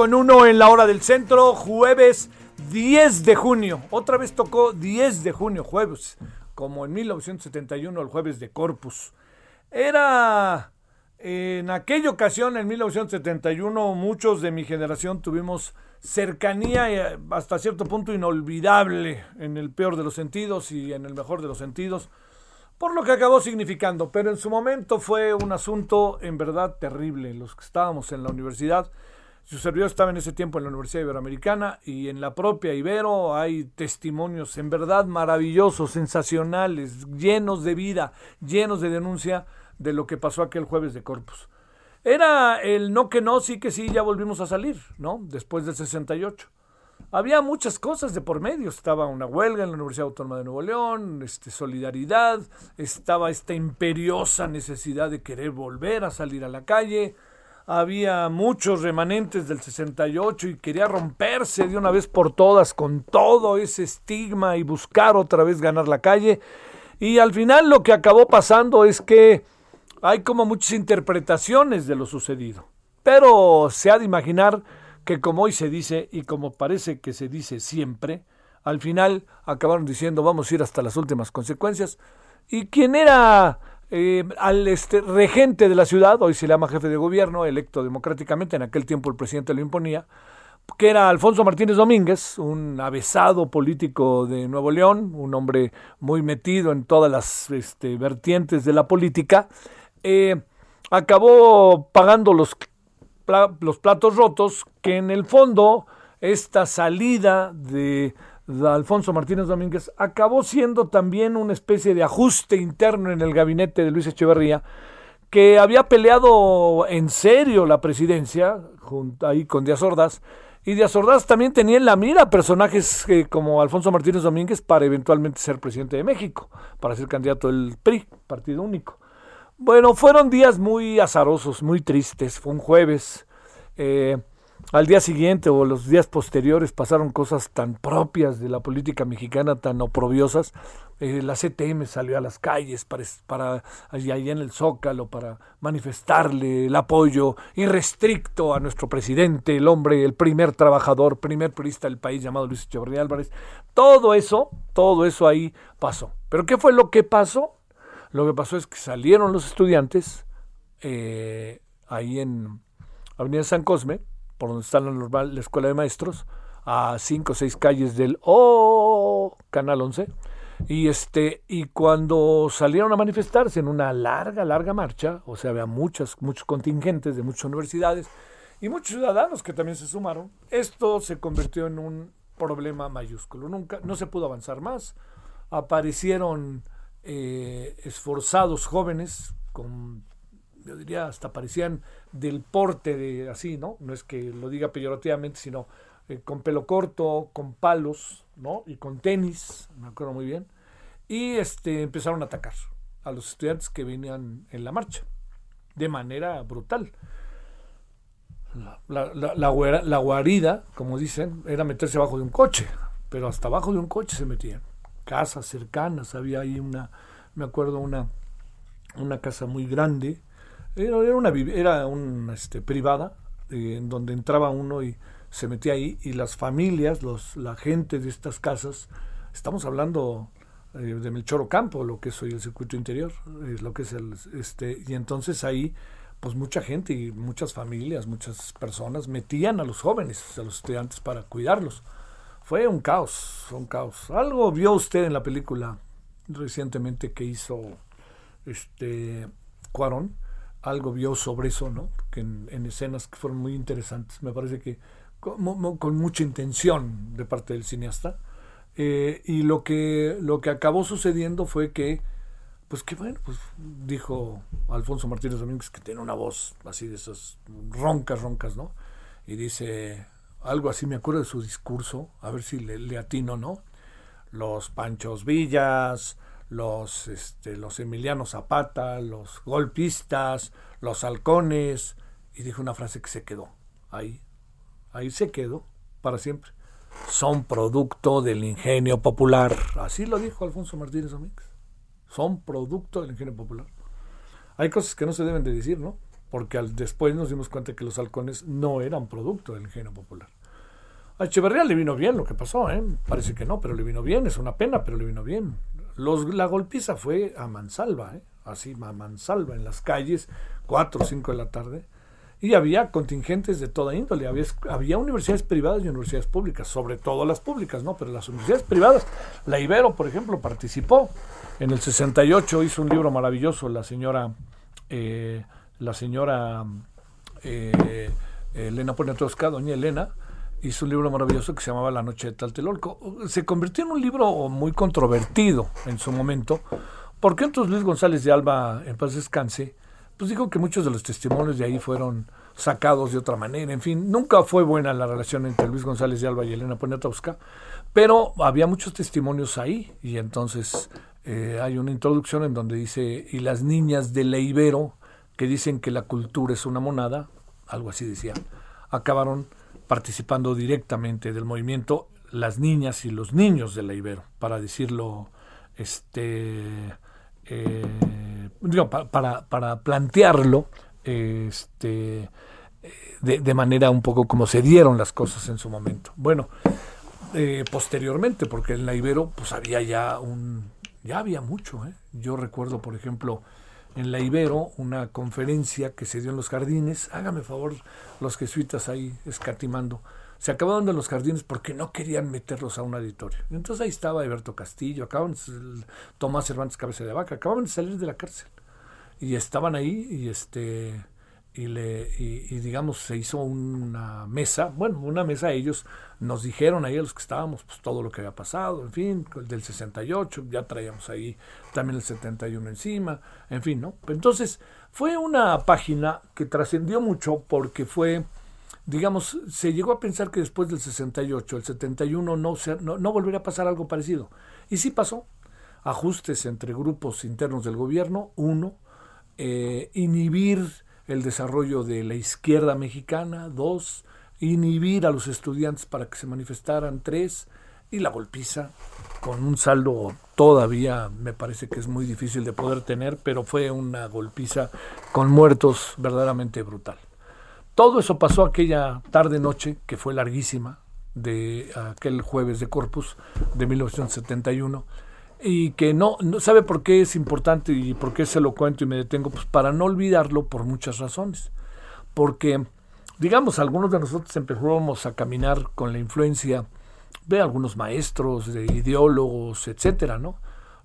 Con 1 en la hora del centro, jueves 10 de junio. Otra vez tocó 10 de junio, jueves, como en 1971, el jueves de Corpus. Era en aquella ocasión, en 1971, muchos de mi generación tuvimos cercanía eh, hasta cierto punto inolvidable en el peor de los sentidos y en el mejor de los sentidos por lo que acabó significando, pero en su momento fue un asunto en verdad terrible. Los que estábamos en la universidad, su servidor estaba en ese tiempo en la Universidad Iberoamericana y en la propia Ibero hay testimonios en verdad maravillosos, sensacionales, llenos de vida, llenos de denuncia de lo que pasó aquel jueves de Corpus. Era el no que no, sí que sí, ya volvimos a salir, ¿no? Después del 68 había muchas cosas de por medio. Estaba una huelga en la Universidad Autónoma de Nuevo León, este, solidaridad, estaba esta imperiosa necesidad de querer volver a salir a la calle. Había muchos remanentes del 68 y quería romperse de una vez por todas con todo ese estigma y buscar otra vez ganar la calle. Y al final lo que acabó pasando es que hay como muchas interpretaciones de lo sucedido. Pero se ha de imaginar que como hoy se dice y como parece que se dice siempre, al final acabaron diciendo vamos a ir hasta las últimas consecuencias. Y quien era eh, al este, regente de la ciudad, hoy se llama jefe de gobierno, electo democráticamente, en aquel tiempo el presidente lo imponía, que era Alfonso Martínez Domínguez, un avesado político de Nuevo León, un hombre muy metido en todas las este, vertientes de la política, eh, acabó pagando los los platos rotos, que en el fondo esta salida de, Alfonso Martínez Domínguez acabó siendo también una especie de ajuste interno en el gabinete de Luis Echeverría, que había peleado en serio la presidencia, junto ahí con Díaz Ordaz, y Díaz Ordaz también tenía en la mira personajes eh, como Alfonso Martínez Domínguez para eventualmente ser presidente de México, para ser candidato del PRI, Partido Único. Bueno, fueron días muy azarosos, muy tristes. Fue un jueves. Eh, al día siguiente o los días posteriores pasaron cosas tan propias de la política mexicana, tan oprobiosas. Eh, la CTM salió a las calles para, allá, en el Zócalo para manifestarle el apoyo irrestricto a nuestro presidente, el hombre, el primer trabajador, primer periodista del país llamado Luis Echeverría Álvarez. Todo eso, todo eso ahí pasó. Pero ¿qué fue lo que pasó? Lo que pasó es que salieron los estudiantes eh, ahí en Avenida San Cosme, por donde está la, la escuela de maestros, a cinco o seis calles del oh, Canal 11. Y, este, y cuando salieron a manifestarse en una larga, larga marcha, o sea, había muchas, muchos contingentes de muchas universidades y muchos ciudadanos que también se sumaron, esto se convirtió en un problema mayúsculo. Nunca, no se pudo avanzar más. Aparecieron eh, esforzados jóvenes, con, yo diría, hasta parecían del porte de así, ¿no? No es que lo diga peyorativamente, sino eh, con pelo corto, con palos, ¿no? Y con tenis, me acuerdo muy bien. Y este, empezaron a atacar a los estudiantes que venían en la marcha, de manera brutal. La, la, la, guarida, como dicen, era meterse abajo de un coche, pero hasta abajo de un coche se metían casas cercanas, había ahí una, me acuerdo una, una casa muy grande, era, una era una este, privada, eh, en donde entraba uno y se metía ahí, y las familias, los, la gente de estas casas, estamos hablando eh, de Melchor Ocampo, lo que es hoy el circuito interior, eh, lo que es el, este, y entonces ahí, pues mucha gente y muchas familias, muchas personas metían a los jóvenes, a los estudiantes para cuidarlos. Fue un caos, un caos. Algo vio usted en la película recientemente que hizo este Cuarón, algo vio sobre eso, ¿no? Que en, en escenas que fueron muy interesantes. Me parece que con, con mucha intención de parte del cineasta. Eh, y lo que, lo que acabó sucediendo fue que, pues que bueno, pues dijo Alfonso Martínez Domínguez que tiene una voz así de esas roncas, roncas, ¿no? Y dice algo así, me acuerdo de su discurso, a ver si le, le atino, ¿no? Los Panchos Villas, los, este, los Emiliano Zapata, los golpistas, los halcones, y dijo una frase que se quedó ahí, ahí se quedó para siempre. Son producto del ingenio popular. Así lo dijo Alfonso Martínez Domínguez. Son producto del ingenio popular. Hay cosas que no se deben de decir, ¿no? Porque al, después nos dimos cuenta que los halcones no eran producto del ingenio popular. A Echeverría le vino bien lo que pasó, ¿eh? Parece que no, pero le vino bien. Es una pena, pero le vino bien. Los, la golpiza fue a mansalva, ¿eh? Así, a mansalva en las calles, 4 o 5 de la tarde. Y había contingentes de toda índole. Había, había universidades privadas y universidades públicas, sobre todo las públicas, ¿no? Pero las universidades privadas, la Ibero, por ejemplo, participó. En el 68 hizo un libro maravilloso la señora, eh, la señora eh, Elena Poniatowska, doña Elena, hizo un libro maravilloso que se llamaba La Noche de Tlatelolco. Se convirtió en un libro muy controvertido en su momento, porque entonces Luis González de Alba, en paz descanse, pues dijo que muchos de los testimonios de ahí fueron sacados de otra manera. En fin, nunca fue buena la relación entre Luis González de Alba y Elena Poniatowska, pero había muchos testimonios ahí y entonces eh, hay una introducción en donde dice, y las niñas de la Ibero, que dicen que la cultura es una monada, algo así decían, acabaron participando directamente del movimiento las niñas y los niños de la Ibero, para decirlo, este, eh, digo, pa- para, para plantearlo, este, eh, de, de manera un poco como se dieron las cosas en su momento. Bueno, eh, posteriormente, porque en la Ibero pues había ya un, ya había mucho. ¿eh? Yo recuerdo, por ejemplo, en la Ibero una conferencia que se dio en los jardines. Hágame favor, los jesuitas ahí escatimando. Se acabó dando en los jardines porque no querían meterlos a un auditorio. Entonces ahí estaba Alberto Castillo, acaban de- Tomás Cervantes Cabeza de Vaca, acababan de salir de la cárcel y estaban ahí y este y le y, y, digamos se hizo una mesa bueno una mesa ellos nos dijeron ahí a los que estábamos pues todo lo que había pasado en fin el del 68 ya traíamos ahí también el 71 encima en fin no entonces fue una página que trascendió mucho porque fue digamos se llegó a pensar que después del 68 el 71 no se, no, no volvería a pasar algo parecido. Y sí pasó. Ajustes entre grupos internos del gobierno uno eh, inhibir el desarrollo de la izquierda mexicana, dos, inhibir a los estudiantes para que se manifestaran, tres, y la golpiza con un saldo todavía me parece que es muy difícil de poder tener, pero fue una golpiza con muertos verdaderamente brutal. Todo eso pasó aquella tarde-noche, que fue larguísima, de aquel jueves de Corpus de 1971 y que no, no sabe por qué es importante y por qué se lo cuento y me detengo, pues para no olvidarlo por muchas razones. Porque, digamos, algunos de nosotros empezamos a caminar con la influencia de algunos maestros, de ideólogos, etcétera, ¿no?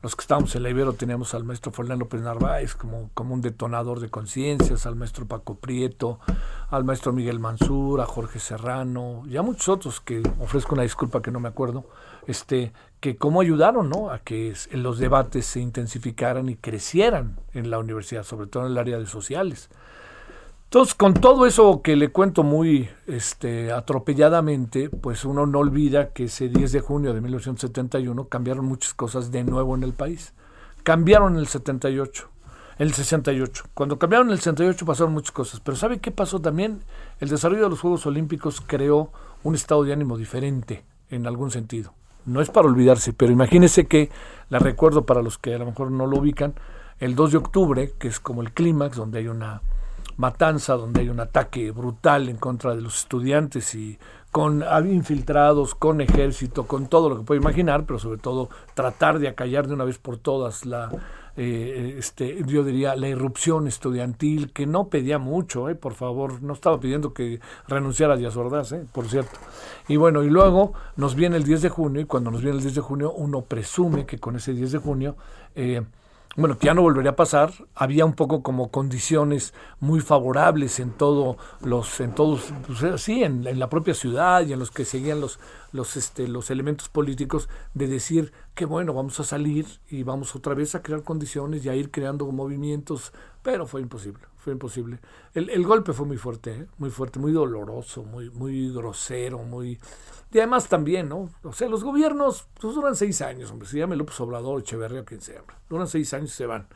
Los que estábamos en la Ibero teníamos al maestro Fernando López Narváez como, como un detonador de conciencias, al maestro Paco Prieto, al maestro Miguel Mansur, a Jorge Serrano y a muchos otros que ofrezco una disculpa que no me acuerdo, este, cómo ayudaron ¿no? a que los debates se intensificaran y crecieran en la universidad, sobre todo en el área de sociales. Entonces, con todo eso que le cuento muy este, atropelladamente, pues uno no olvida que ese 10 de junio de 1971 cambiaron muchas cosas de nuevo en el país. Cambiaron en el 78, el 68. Cuando cambiaron el 68 pasaron muchas cosas, pero ¿sabe qué pasó también? El desarrollo de los Juegos Olímpicos creó un estado de ánimo diferente en algún sentido. No es para olvidarse, pero imagínese que, la recuerdo para los que a lo mejor no lo ubican, el 2 de octubre, que es como el clímax, donde hay una matanza, donde hay un ataque brutal en contra de los estudiantes y con infiltrados, con ejército, con todo lo que puede imaginar, pero sobre todo tratar de acallar de una vez por todas la, eh, este, yo diría, la irrupción estudiantil, que no pedía mucho, eh, por favor, no estaba pidiendo que renunciara a Ordaz, eh, por cierto. Y bueno, y luego nos viene el 10 de junio, y cuando nos viene el 10 de junio, uno presume que con ese 10 de junio eh, bueno, que ya no volvería a pasar, había un poco como condiciones muy favorables en todo los, en todos, pues, sí, en, la propia ciudad y en los que seguían los, los, este, los elementos políticos de decir que bueno, vamos a salir y vamos otra vez a crear condiciones y a ir creando movimientos, pero fue imposible, fue imposible. El, el golpe fue muy fuerte, ¿eh? muy fuerte, muy doloroso, muy, muy grosero, muy, y además también, ¿no? O sea, los gobiernos pues, duran seis años, hombre. Se llama López Obrador, Echeverría, quien sea. Duran seis años y se van.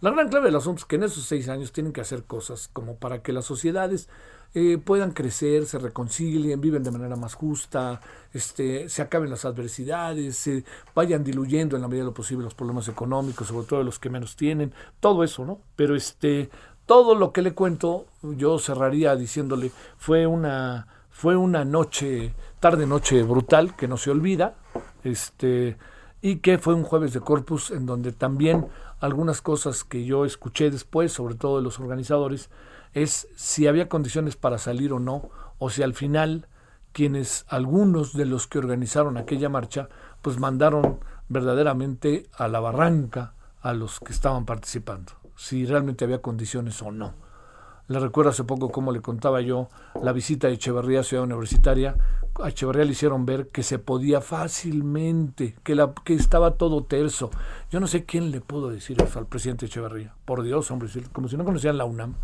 La gran clave del asunto es que en esos seis años tienen que hacer cosas como para que las sociedades eh, puedan crecer, se reconcilien, viven de manera más justa, este, se acaben las adversidades, se vayan diluyendo en la medida de lo posible los problemas económicos, sobre todo de los que menos tienen, todo eso, ¿no? Pero este, todo lo que le cuento, yo cerraría diciéndole, fue una, fue una noche tarde noche brutal que no se olvida, este y que fue un jueves de Corpus en donde también algunas cosas que yo escuché después, sobre todo de los organizadores, es si había condiciones para salir o no, o si al final quienes algunos de los que organizaron aquella marcha, pues mandaron verdaderamente a la barranca a los que estaban participando, si realmente había condiciones o no. Le recuerdo hace poco cómo le contaba yo la visita de Echeverría a Ciudad Universitaria. A Echeverría le hicieron ver que se podía fácilmente, que, la, que estaba todo terso. Yo no sé quién le pudo decir eso al presidente Echeverría. Por Dios, hombre, como si no conocían la UNAM.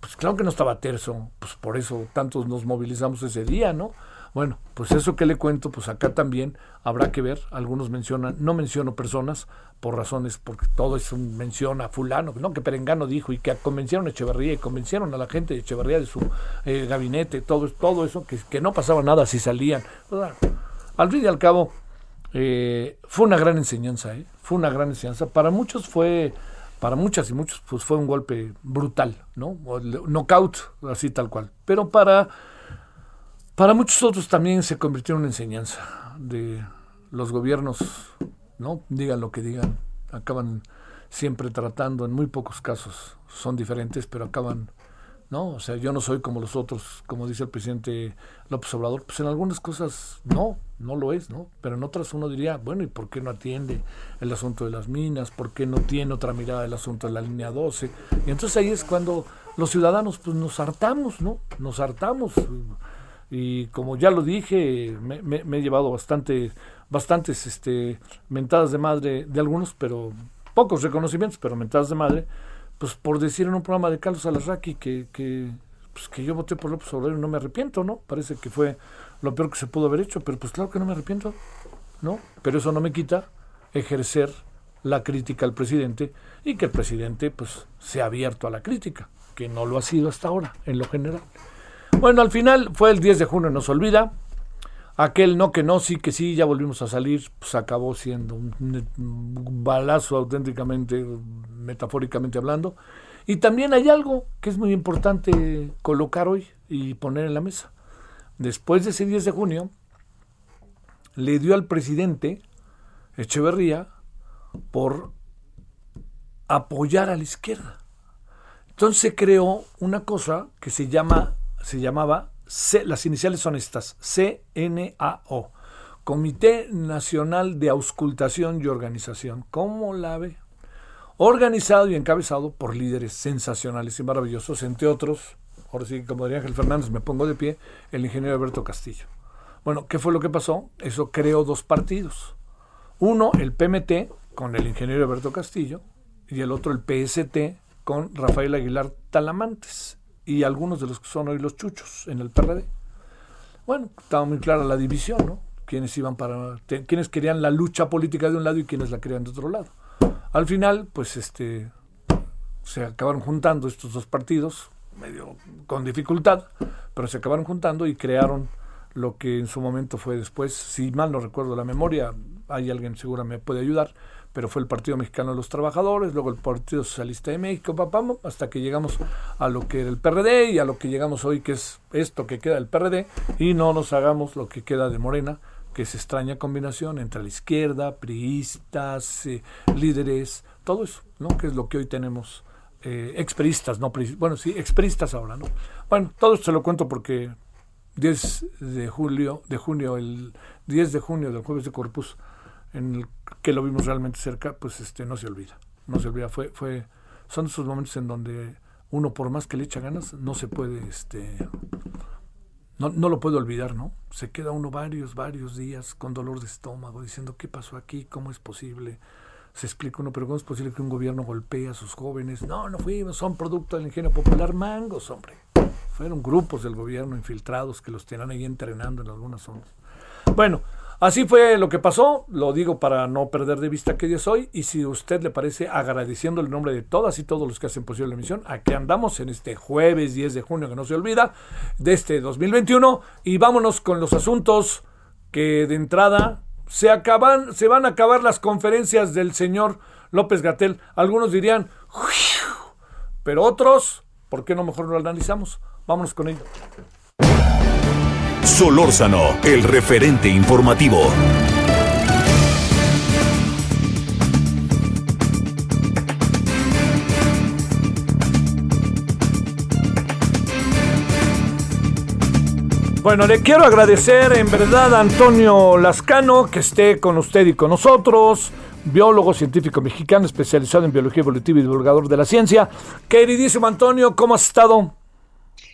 Pues claro que no estaba terso. Pues por eso tantos nos movilizamos ese día, ¿no? Bueno, pues eso que le cuento, pues acá también habrá que ver. Algunos mencionan, no menciono personas por razones, porque todo eso menciona a fulano, ¿no? que Perengano dijo y que convencieron a Echeverría y convencieron a la gente de Echeverría de su eh, gabinete, todo, todo eso, que, que, no pasaba nada si salían. al fin y al cabo, eh, fue una gran enseñanza, ¿eh? fue una gran enseñanza. Para muchos fue, para muchas y muchos, pues fue un golpe brutal, ¿no? Knockout, así tal cual. Pero para para muchos otros también se convirtió en una enseñanza de los gobiernos, ¿no? Digan lo que digan, acaban siempre tratando, en muy pocos casos son diferentes, pero acaban, ¿no? O sea, yo no soy como los otros, como dice el presidente López Obrador, pues en algunas cosas no, no lo es, ¿no? Pero en otras uno diría, bueno, ¿y por qué no atiende el asunto de las minas? ¿Por qué no tiene otra mirada del asunto de la línea 12? Y entonces ahí es cuando los ciudadanos pues nos hartamos, ¿no? Nos hartamos y como ya lo dije, me, he llevado bastante, bastantes este, mentadas de madre de algunos, pero pocos reconocimientos, pero mentadas de madre, pues por decir en un programa de Carlos Alarraqui que, que, pues que yo voté por López Obrador y no me arrepiento, ¿no? Parece que fue lo peor que se pudo haber hecho, pero pues claro que no me arrepiento, ¿no? Pero eso no me quita ejercer la crítica al presidente y que el presidente pues se ha abierto a la crítica, que no lo ha sido hasta ahora, en lo general. Bueno, al final fue el 10 de junio, nos olvida. Aquel no que no, sí que sí, ya volvimos a salir, pues acabó siendo un, balazo auténticamente, metafóricamente hablando. Y también hay algo que es muy importante colocar hoy y poner en la mesa. Después de ese 10 de junio, le dio al presidente Echeverría por apoyar a la izquierda. Entonces creó una cosa que se llama se llamaba, las iniciales son estas, CNAO, Comité Nacional de Auscultación y Organización. ¿Cómo la ve? Organizado y encabezado por líderes sensacionales y maravillosos, entre otros, ahora sí, como diría Ángel Fernández, me pongo de pie, el ingeniero Alberto Castillo. Bueno, ¿qué fue lo que pasó? Eso creó dos partidos. Uno, el PMT, con el ingeniero Alberto Castillo, y el otro, el PST, con Rafael Aguilar Talamantes y algunos de los que son hoy los chuchos en el PRD. Bueno, estaba muy clara la división, ¿no? Quienes iban para, quienes querían la lucha política de un lado y quienes la querían de otro lado. Al final, pues este, se acabaron juntando estos dos partidos, medio con dificultad, pero se acabaron juntando y crearon lo que en su momento fue después, si mal no recuerdo la memoria, hay alguien seguro me puede ayudar, pero fue el Partido Mexicano de los Trabajadores, luego el Partido Socialista de México, papá, hasta que llegamos a lo que era el PRD y a lo que llegamos hoy, que es esto que queda del PRD, y no nos hagamos lo que queda de Morena, que es extraña combinación entre la izquierda, priistas, eh, líderes, todo eso, ¿no? Que es lo que hoy tenemos, eh, experistas, no, bueno, sí, experistas ahora, ¿no? Bueno, todo esto se lo cuento porque 10 de julio, de junio, el 10 de junio del jueves de Corpus, en el que lo vimos realmente cerca, pues este no se olvida. No se olvida. Fue, fue, son esos momentos en donde uno por más que le echa ganas, no se puede, este, no, no lo puede olvidar, ¿no? Se queda uno varios, varios días con dolor de estómago, diciendo qué pasó aquí, cómo es posible. Se explica uno, pero ¿cómo es posible que un gobierno golpee a sus jóvenes? No, no fuimos, son producto del ingenio popular, mangos, hombre. Fueron grupos del gobierno infiltrados que los tenían ahí entrenando en algunas zonas. Bueno, Así fue lo que pasó, lo digo para no perder de vista que yo soy y si a usted le parece agradeciendo el nombre de todas y todos los que hacen posible la emisión, aquí andamos en este jueves 10 de junio que no se olvida de este 2021 y vámonos con los asuntos que de entrada se acaban, se van a acabar las conferencias del señor López Gatel. Algunos dirían, pero otros, ¿por qué no mejor lo analizamos? Vámonos con ello. Solórzano, el referente informativo. Bueno, le quiero agradecer en verdad a Antonio Lascano que esté con usted y con nosotros, biólogo científico mexicano especializado en biología evolutiva y divulgador de la ciencia. Queridísimo Antonio, ¿cómo has estado?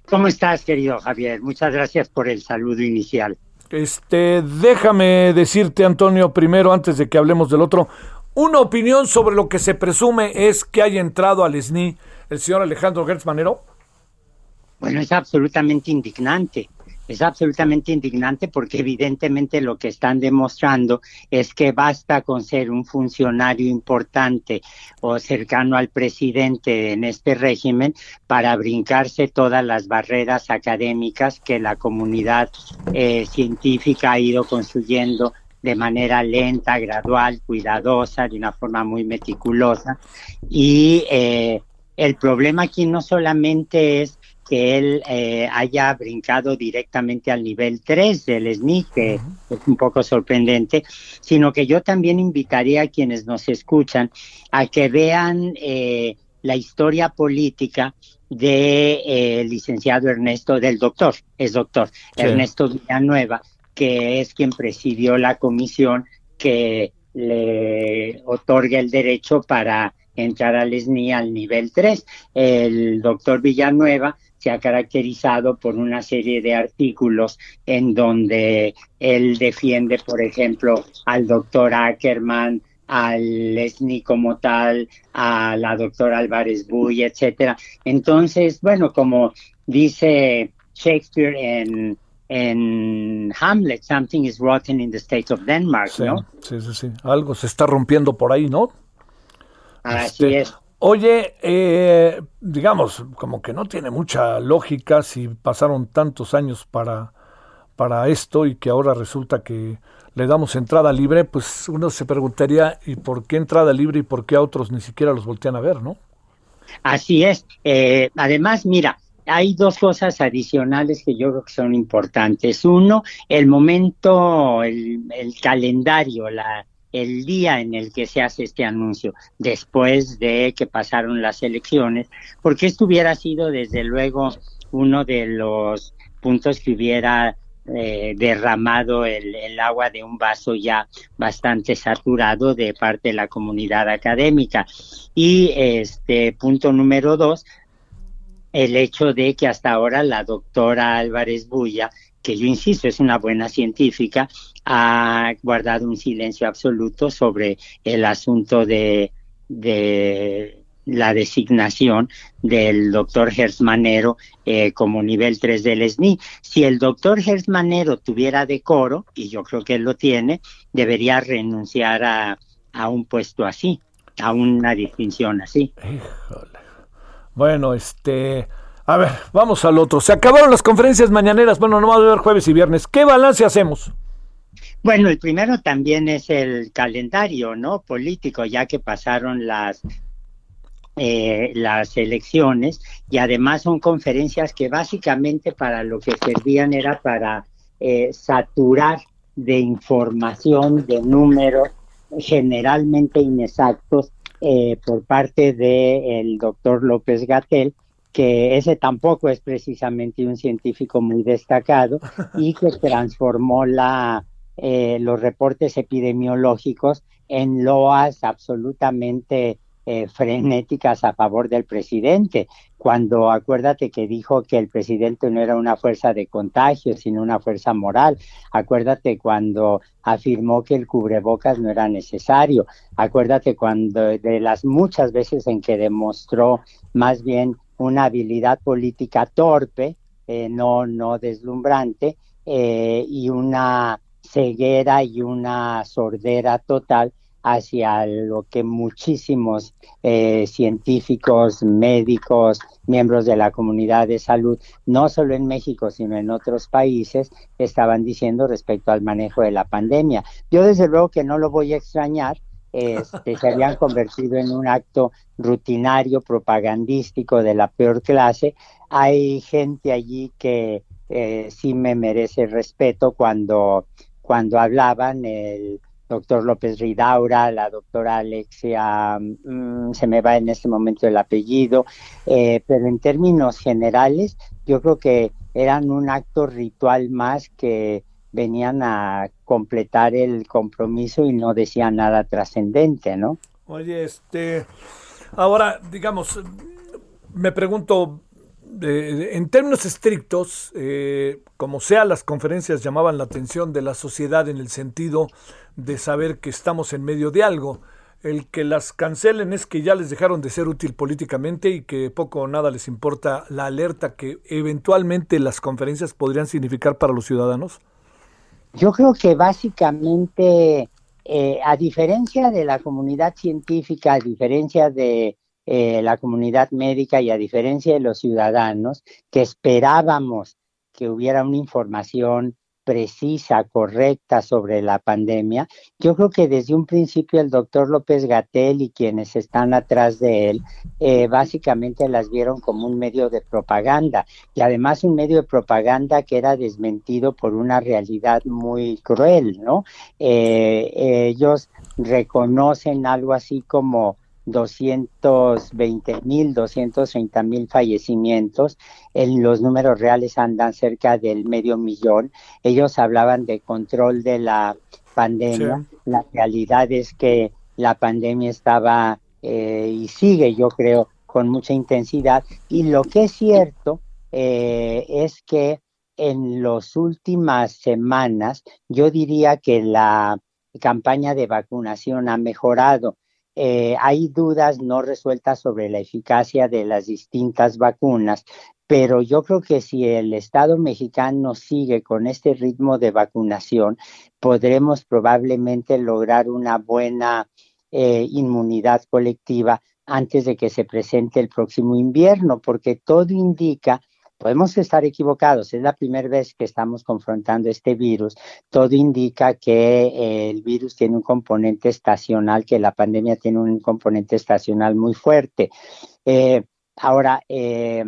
¿Cómo estás, querido Javier? Muchas gracias por el saludo inicial. Este, déjame decirte, Antonio, primero, antes de que hablemos del otro, una opinión sobre lo que se presume es que haya entrado al SNI el señor Alejandro Gertz Manero. Bueno, es absolutamente indignante es absolutamente indignante porque evidentemente lo que están demostrando es que basta con ser un funcionario importante o cercano al presidente en este régimen para brincarse todas las barreras académicas que la comunidad eh, científica ha ido construyendo de manera lenta, gradual, cuidadosa, de una forma muy meticulosa. Y eh, el problema aquí no solamente es que él eh, haya brincado directamente al nivel 3 del SNI, que es un poco sorprendente, sino que yo también invitaría a quienes nos escuchan a que vean eh, la historia política de eh, licenciado Ernesto, del doctor, es doctor, Ernesto Villanueva, que es quien presidió la comisión que le otorga el derecho para entrar al SNI al nivel 3. El doctor Villanueva se ha caracterizado por una serie de artículos en donde él defiende, por ejemplo, al doctor Ackerman, al SNI como tal, a la doctora Álvarez Buy, etcétera. Entonces, bueno, como dice Shakespeare en, en Hamlet, something is rotten in the state of Denmark, ¿no? Sí, sí, sí. Algo se está rompiendo por ahí, ¿no? Así este, es. Oye, eh, digamos, como que no tiene mucha lógica si pasaron tantos años para, para esto y que ahora resulta que le damos entrada libre, pues uno se preguntaría, ¿y por qué entrada libre y por qué a otros ni siquiera los voltean a ver, no? Así es. Eh, además, mira, hay dos cosas adicionales que yo creo que son importantes. Uno, el momento, el, el calendario, la, el día en el que se hace este anuncio, después de que pasaron las elecciones, porque esto hubiera sido desde luego uno de los puntos que hubiera eh, derramado el, el, agua de un vaso ya bastante saturado de parte de la comunidad académica. Y este punto número dos, el hecho de que hasta ahora la doctora Álvarez Bulla que yo insisto es una buena científica, ha guardado un silencio absoluto sobre el asunto de, de la designación del doctor Gersmanero eh, como nivel 3 del SNI. Si el doctor Gersmanero tuviera decoro, y yo creo que él lo tiene, debería renunciar a, a un puesto así, a una distinción así. Híjole. Bueno, este, a ver, vamos al otro. Se acabaron las conferencias mañaneras. Bueno, no va a haber jueves y viernes. ¿Qué balance hacemos? Bueno, el primero también es el calendario, ¿no? Político, ya que pasaron las eh, las elecciones y además son conferencias que básicamente para lo que servían era para eh, saturar de información, de números generalmente inexactos eh, por parte del doctor López Gatel, que ese tampoco es precisamente un científico muy destacado y que transformó la, eh, los reportes epidemiológicos en loas absolutamente eh, frenéticas a favor del presidente, cuando acuérdate que dijo que el presidente no era una fuerza de contagio, sino una fuerza moral. Acuérdate cuando afirmó que el cubrebocas no era necesario. Acuérdate cuando de las muchas veces en que demostró más bien una habilidad política torpe, eh, no, no deslumbrante, eh, y una ceguera y una sordera total hacia lo que muchísimos eh, científicos, médicos, miembros de la comunidad de salud, no solo en México, sino en otros países, estaban diciendo respecto al manejo de la pandemia. Yo desde luego que no lo voy a extrañar, este, se habían convertido en un acto rutinario, propagandístico de la peor clase. Hay gente allí que eh, sí me merece respeto cuando, cuando hablaban el doctor López Ridaura, la doctora Alexia, mm, se me va en este momento el apellido, eh, pero en términos generales yo creo que eran un acto ritual más que venían a completar el compromiso y no decían nada trascendente, ¿no? Oye, este, ahora, digamos, me pregunto, en términos estrictos, eh, como sea, las conferencias llamaban la atención de la sociedad en el sentido de saber que estamos en medio de algo. El que las cancelen es que ya les dejaron de ser útil políticamente y que poco o nada les importa la alerta que eventualmente las conferencias podrían significar para los ciudadanos. Yo creo que básicamente, eh, a diferencia de la comunidad científica, a diferencia de eh, la comunidad médica y a diferencia de los ciudadanos, que esperábamos que hubiera una información precisa, correcta sobre la pandemia. Yo creo que desde un principio el doctor López Gatel y quienes están atrás de él eh, básicamente las vieron como un medio de propaganda y además un medio de propaganda que era desmentido por una realidad muy cruel, ¿no? Eh, ellos reconocen algo así como 220 mil, 230 mil fallecimientos. En los números reales andan cerca del medio millón. Ellos hablaban de control de la pandemia. La realidad es que la pandemia estaba eh, y sigue, yo creo, con mucha intensidad. Y lo que es cierto eh, es que en las últimas semanas, yo diría que la campaña de vacunación ha mejorado eh, hay dudas no resueltas sobre la eficacia de las distintas vacunas, pero yo creo que si el Estado mexicano sigue con este ritmo de vacunación, podremos probablemente lograr una buena eh, inmunidad colectiva antes de que se presente el próximo invierno, porque todo indica Podemos estar equivocados, es la primera vez que estamos confrontando este virus. Todo indica que eh, el virus tiene un componente estacional, que la pandemia tiene un componente estacional muy fuerte. Eh, ahora, eh,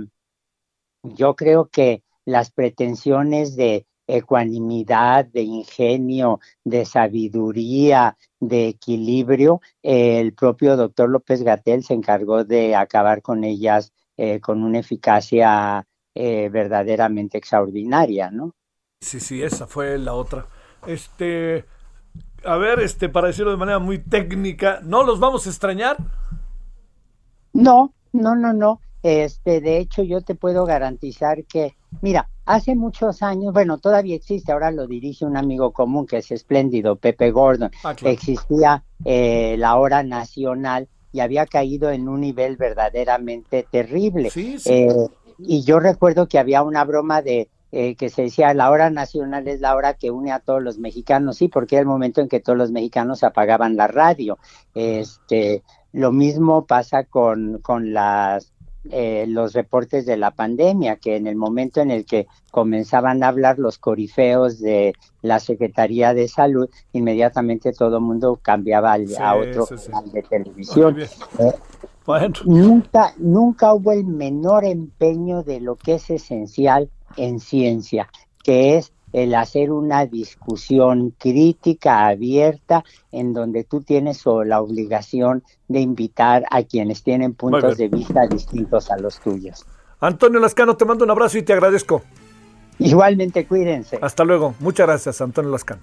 yo creo que las pretensiones de ecuanimidad, de ingenio, de sabiduría, de equilibrio, el propio doctor López Gatel se encargó de acabar con ellas con una eficacia eh, verdaderamente extraordinaria, ¿no? Sí, sí, esa fue la otra. Este, a ver, este, para decirlo de manera muy técnica, ¿no los vamos a extrañar? No, no, no, no. Este, de hecho, yo te puedo garantizar que, mira, hace muchos años, bueno, todavía existe, ahora lo dirige un amigo común que es espléndido, Pepe Gordon. Ah, Existía eh, la hora nacional y había caído en un nivel verdaderamente terrible. Sí, sí. Eh, y yo recuerdo que había una broma de eh, que se decía la hora nacional es la hora que une a todos los mexicanos, sí, porque era el momento en que todos los mexicanos apagaban la radio. Este, lo mismo pasa con, con las eh, los reportes de la pandemia, que en el momento en el que comenzaban a hablar los corifeos de la Secretaría de Salud, inmediatamente todo el mundo cambiaba a otro canal de televisión. Eh, nunca, nunca hubo el menor empeño de lo que es esencial en ciencia, que es el hacer una discusión crítica, abierta, en donde tú tienes la obligación de invitar a quienes tienen puntos de vista distintos a los tuyos. Antonio Lascano, te mando un abrazo y te agradezco. Igualmente, cuídense. Hasta luego. Muchas gracias, Antonio Lascano.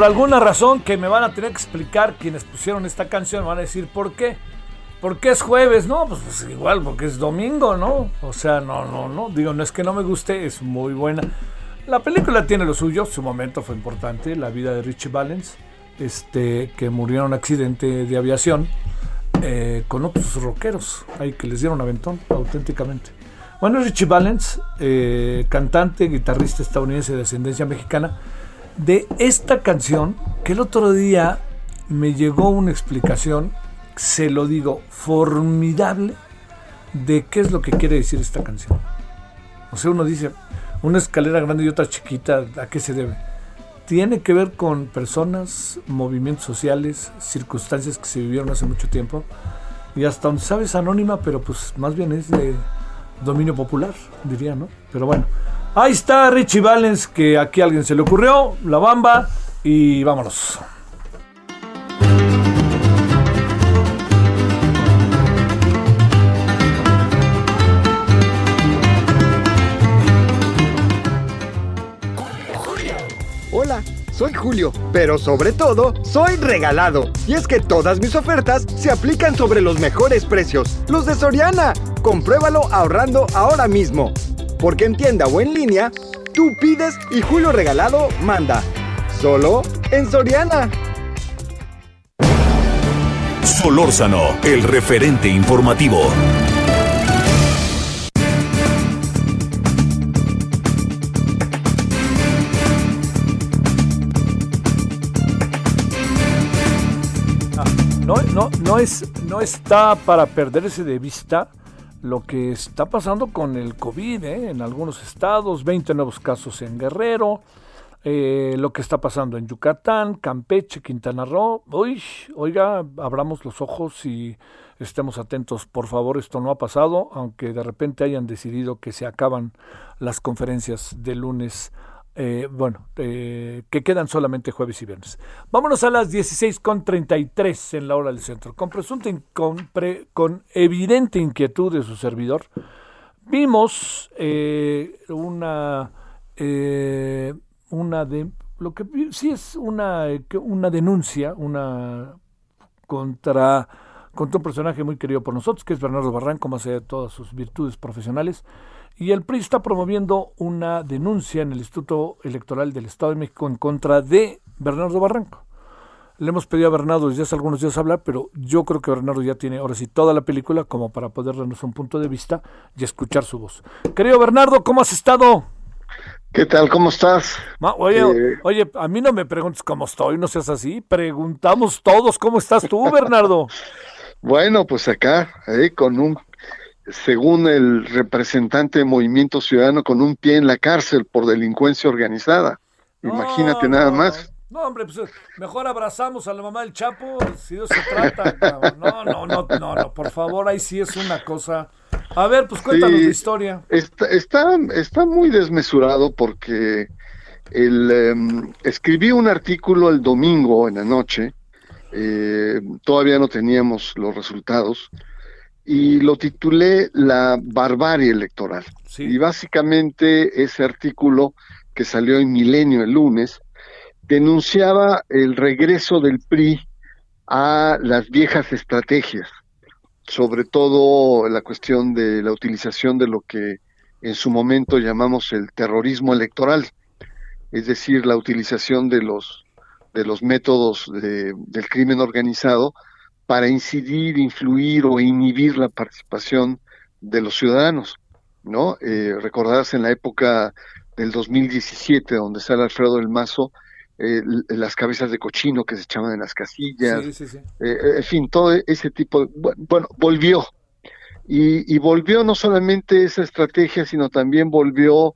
Por alguna razón que me van a tener que explicar quienes pusieron esta canción, van a decir por qué. ¿Por qué es jueves? No, pues, pues, igual, porque es domingo, ¿no? O sea, no, no, no. Digo, no es que no me guste, es muy buena. La película tiene lo suyo, su momento fue importante, la vida de Richie Valens, este, que murió en un accidente de aviación eh, con otros rockeros, ahí que les dieron aventón, auténticamente. Bueno, Richie Valens, eh, cantante, guitarrista estadounidense de ascendencia mexicana, de esta canción que el otro día me llegó una explicación, se lo digo, formidable de qué es lo que quiere decir esta canción. O sea, uno dice, una escalera grande y otra chiquita, ¿a qué se debe? Tiene que ver con personas, movimientos sociales, circunstancias que se vivieron hace mucho tiempo y hasta donde sabes anónima, pero pues más bien es de dominio popular, diría, ¿no? Pero bueno, Ahí está Richie Valens, que aquí a alguien se le ocurrió, la bamba, y vámonos. Hola, soy Julio, pero sobre todo, soy regalado. Y es que todas mis ofertas se aplican sobre los mejores precios, los de Soriana. Compruébalo ahorrando ahora mismo porque en tienda o en línea, tú pides y Julio Regalado manda. Solo en Soriana. Solórzano, el referente informativo. Ah, no, no, no, es, no está para perderse de vista lo que está pasando con el COVID ¿eh? en algunos estados, 20 nuevos casos en Guerrero, eh, lo que está pasando en Yucatán, Campeche, Quintana Roo. Uy, oiga, abramos los ojos y estemos atentos. Por favor, esto no ha pasado, aunque de repente hayan decidido que se acaban las conferencias de lunes eh, bueno, eh, que quedan solamente jueves y viernes. Vámonos a las 16.33 en la hora del centro. Con presunta, con, evidente inquietud de su servidor, vimos eh, una, una de, lo que sí es una, una denuncia, una contra contra un personaje muy querido por nosotros, que es Bernardo Barranco, más allá de todas sus virtudes profesionales, y el PRI está promoviendo una denuncia en el Instituto Electoral del Estado de México en contra de Bernardo Barranco. Le hemos pedido a Bernardo desde hace algunos días hablar, pero yo creo que Bernardo ya tiene ahora sí toda la película como para poder darnos un punto de vista y escuchar su voz. Querido Bernardo, ¿cómo has estado? ¿Qué tal? ¿Cómo estás? oye, eh, oye, a mí no me preguntes cómo estoy, no seas así. Preguntamos todos cómo estás tú, Bernardo. bueno, pues acá, eh, con un, según el representante de Movimiento Ciudadano, con un pie en la cárcel por delincuencia organizada. Imagínate nada más. No, hombre, pues mejor abrazamos a la mamá del Chapo, si Dios se trata. No, no, no, no, no, por favor, ahí sí es una cosa. A ver, pues cuéntanos la historia. Está, está, está, muy desmesurado porque el, em, escribí un artículo el domingo en la noche, eh, todavía no teníamos los resultados, y lo titulé La barbarie electoral. Y básicamente ese artículo que salió en Milenio el lunes, denunciaba el regreso del PRI a las viejas estrategias, sobre todo la cuestión de la utilización de lo que en su momento llamamos el terrorismo electoral, es decir, la utilización de los de los métodos del crimen organizado para incidir, influir o inhibir la participación de los ciudadanos, ¿no? Eh, recordarás en la época del 2017, donde sale Alfredo del Mazo, eh, las cabezas de cochino que se echaban en las casillas, eh, eh, en fin, todo ese tipo, de, bueno, volvió. Y, volvió no solamente esa estrategia, sino también volvió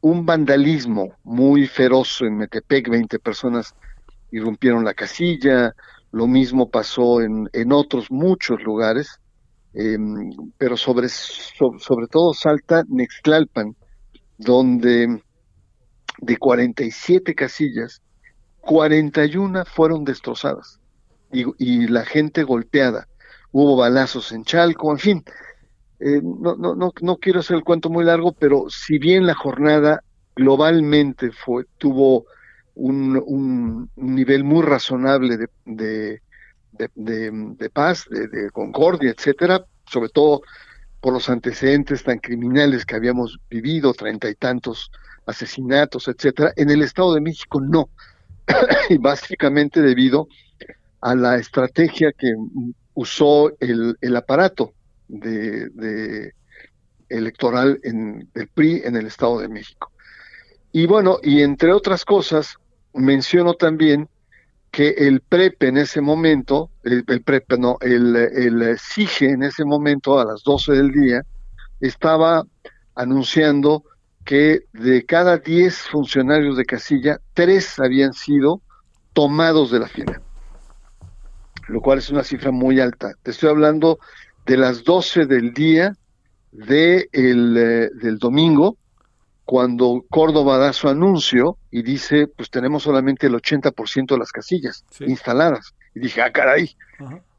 un, vandalismo muy feroz en Metepec, 20 personas irrumpieron la casilla, lo mismo pasó en, en otros muchos lugares, em, pero sobre, sobre todo salta Nextlalpan, donde de 47 casillas, 41 fueron destrozadas y, la gente golpeada. Hubo balazos en Chalco, en fin. Eh, no, no, no, no quiero hacer el cuento muy largo, pero si bien la jornada globalmente fue, tuvo un, un, nivel muy razonable de, de, de, paz, de, concordia, etcétera, sobre todo por los antecedentes tan criminales que habíamos vivido, treinta y tantos asesinatos, etcétera. En el Estado de México no, y básicamente debido a la estrategia que usó el, el aparato de, electoral en el PRI en el Estado de México. Y bueno, y entre otras cosas, menciono también que el PREP en ese momento, el, el PREP, no, el, el en ese momento, a las 12 del día, estaba anunciando que de cada 10 funcionarios de casilla, 3 habían sido tomados de la fila, lo cual es una cifra muy alta. Te estoy hablando de las 12 del día de el, eh, del domingo, cuando Córdoba da su anuncio y dice, pues tenemos solamente el 80% de las casillas instaladas. Y dije, ah, caray,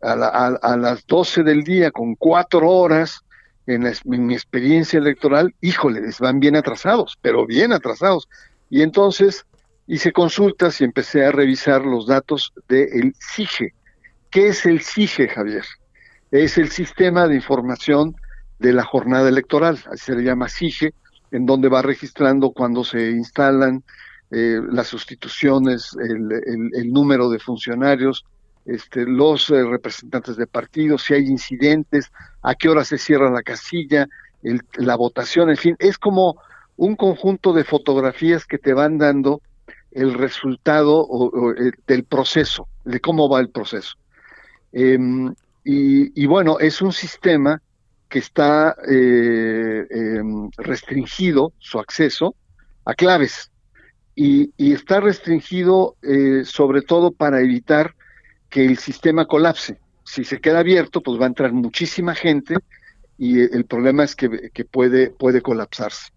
a, a, las 12 del día, con cuatro horas, en, mi experiencia electoral, híjole, van bien atrasados, pero bien atrasados. Y entonces hice consultas y empecé a revisar los datos del SIGE. ¿Qué es el SIGE, Javier? Es el sistema de información de la jornada electoral, así se le llama SIGE, en donde va registrando cuando se instalan eh, las sustituciones, el, el, número de funcionarios, este, los eh, representantes de partidos, si hay incidentes, a qué hora se cierra la casilla, la votación, en fin, es como un conjunto de fotografías que te van dando el resultado o, eh, del proceso, de cómo va el proceso. Em, y, bueno, es un sistema que está eh, em, restringido su acceso a claves y, y está restringido sobre todo para evitar que el sistema colapse. Si se queda abierto, pues va a entrar muchísima gente y el problema es que, puede, puede colapsarse.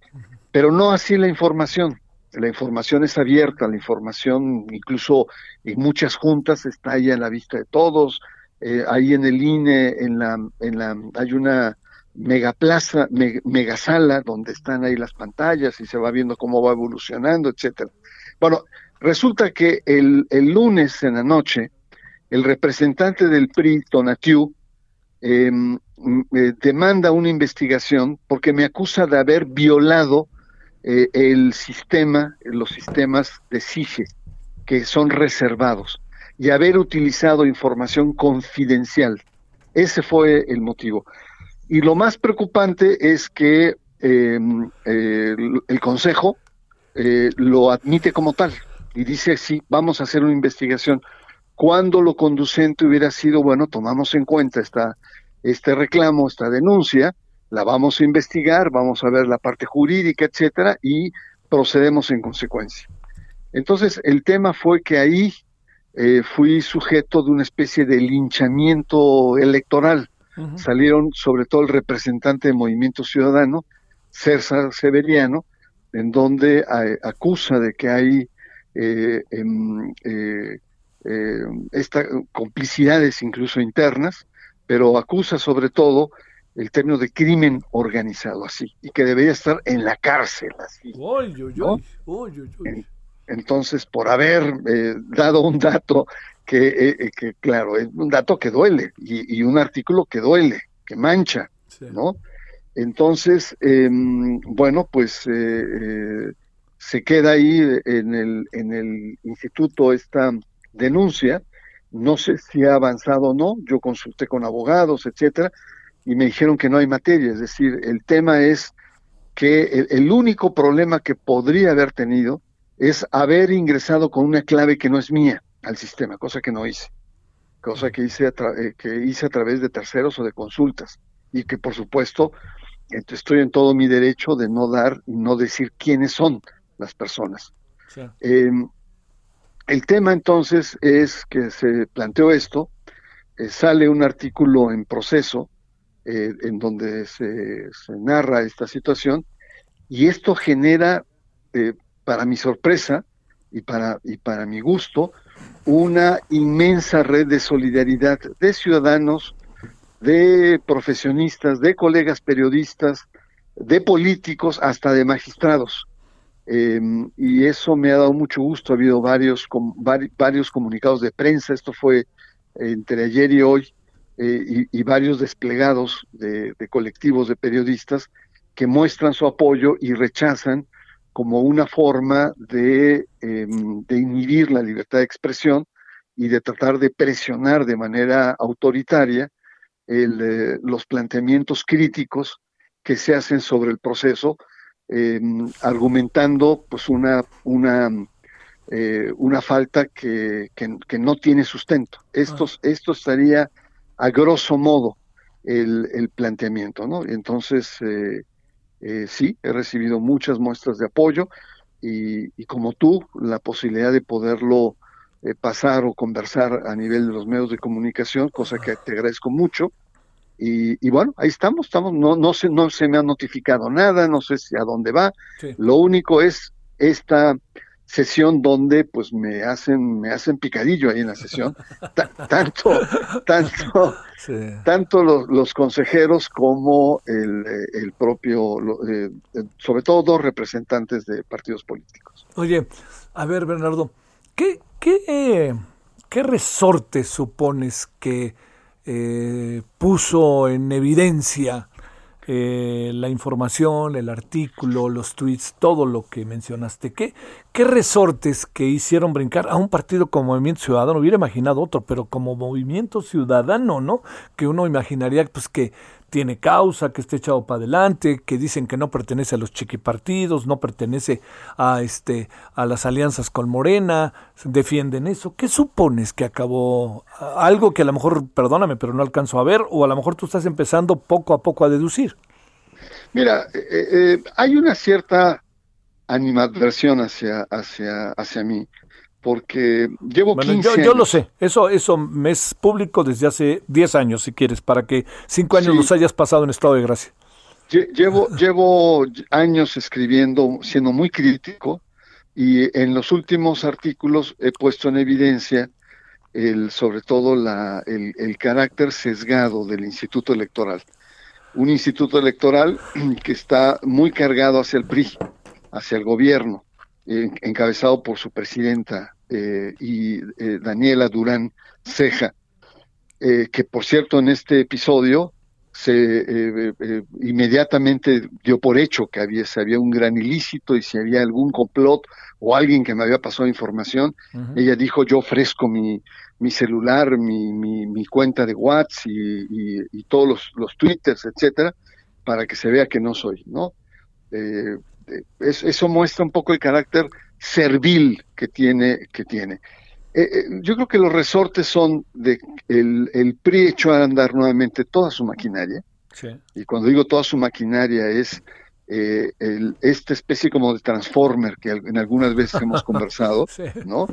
Pero no así la información. La información es abierta, la información incluso en muchas juntas está ahí a la vista de todos. Eh, ahí en el INE, en la, en la, hay una megaplaza, mega megasala donde están ahí las pantallas y se va viendo cómo va evolucionando, etcétera. Bueno, resulta que el, el lunes en la noche el representante del PRI, Tonatiu, em, eh, demanda una investigación porque me acusa de haber violado eh, el sistema, los sistemas de SIGE, que son reservados. y haber utilizado información confidencial. Ese fue el motivo. Y lo más preocupante es que em, el Consejo eh, lo admite como tal y dice, sí, vamos a hacer una investigación. Cuando lo conducente hubiera sido, bueno, tomamos en cuenta esta, este reclamo, esta denuncia, la vamos a investigar, vamos a ver la parte jurídica, etcétera, y procedemos en consecuencia. Entonces, el tema fue que ahí eh, fui sujeto de una especie de linchamiento electoral. Salieron sobre todo el representante del Movimiento Ciudadano, César Severiano, en donde acusa de que hay eh, em, eh, eh, esta, complicidades incluso internas, pero acusa sobre todo el término de crimen organizado así, y que debería estar en la cárcel así. Entonces, por haber dado un dato que, que, claro, es un dato que duele, y, un artículo que duele, que mancha, ¿no? Entonces, em, bueno, pues eh, eh, se queda ahí en el, en el instituto esta denuncia. No sé si ha avanzado o no. Yo consulté con abogados, etcétera, y me dijeron que no hay materia. Es decir, el tema es que el, único problema que podría haber tenido es haber ingresado con una clave que no es mía al sistema, cosa que no hice, cosa que hice eh, que hice a través de terceros o de consultas y que por supuesto estoy en todo mi derecho de no dar y no decir quiénes son las personas. Em, el tema entonces es que se planteó esto, eh, sale un artículo en proceso eh, en donde se, narra esta situación y esto genera, eh, para mi sorpresa y para, y para mi gusto, una inmensa red de solidaridad de ciudadanos, de profesionistas, de colegas periodistas, de políticos, hasta de magistrados. Em, y eso me ha dado mucho gusto. Ha habido varios, varios comunicados de prensa, esto fue entre ayer y hoy, eh, y, varios desplegados de, colectivos de periodistas que muestran su apoyo y rechazan como una forma de, em, de inhibir la libertad de expresión y de tratar de presionar de manera autoritaria eh, los planteamientos críticos que se hacen sobre el proceso, em, argumentando pues una, una, eh, una falta que, que, no tiene sustento. Esto, ah. esto estaría a grosso modo el, el planteamiento, ¿no? Entonces, eh, sí, he recibido muchas muestras de apoyo y, y como tú, la posibilidad de poderlo eh, pasar o conversar a nivel de los medios de comunicación, cosa que te agradezco mucho. Y, bueno, ahí estamos, estamos, no, no, se, no se me ha notificado nada, no sé si a dónde va. Lo único es esta sesión donde pues me hacen me hacen picadillo ahí en la sesión. Tanto tanto tanto los, los, consejeros como el, el propio eh, sobre todo dos representantes de partidos políticos. Oye a ver Bernardo qué ¿Qué, qué resorte supones que eh, puso en evidencia eh, la información, el artículo, los tweets, todo lo que mencionaste. ¿Qué, ¿Qué resortes que hicieron brincar a un partido como Movimiento Ciudadano? Hubiera imaginado otro, pero como Movimiento Ciudadano, ¿no? Que uno imaginaría pues que tiene causa, que esté echado para adelante, que dicen que no pertenece a los chiquipartidos, no pertenece a este a las alianzas con Morena, defienden eso. ¿Qué supones que acabó algo que a lo mejor, perdóname, pero no alcanzo a ver o a lo mejor tú estás empezando poco a poco a deducir? Mira, eh, eh, hay una cierta animadversión hacia hacia hacia mí porque llevo 15 yo, yo, lo sé, eso, eso me es público desde hace 10 años, si quieres, para que 5 años los hayas pasado en estado de gracia. Llevo, llevo años escribiendo, siendo muy crítico, y en los últimos artículos he puesto en evidencia el, sobre todo la, el, el carácter sesgado del Instituto Electoral. Un instituto electoral que está muy cargado hacia el PRI, hacia el gobierno encabezado por su presidenta eh, y eh, Daniela Durán Ceja, eh, que por cierto en este episodio se eh, eh, inmediatamente dio por hecho que había, si había un gran ilícito y si había algún complot o alguien que me había pasado información, ella dijo yo ofrezco mi, mi celular, mi, mi, cuenta de WhatsApp y, todos los, los, twitters, etcétera, para que se vea que no soy, ¿no? Eh, eso muestra un poco el carácter servil que tiene, que tiene. Eh, eh, yo creo que los resortes son de el, el PRI echó a andar nuevamente toda su maquinaria. Y cuando digo toda su maquinaria es eh, esta especie como de transformer que en algunas veces hemos conversado, ¿no?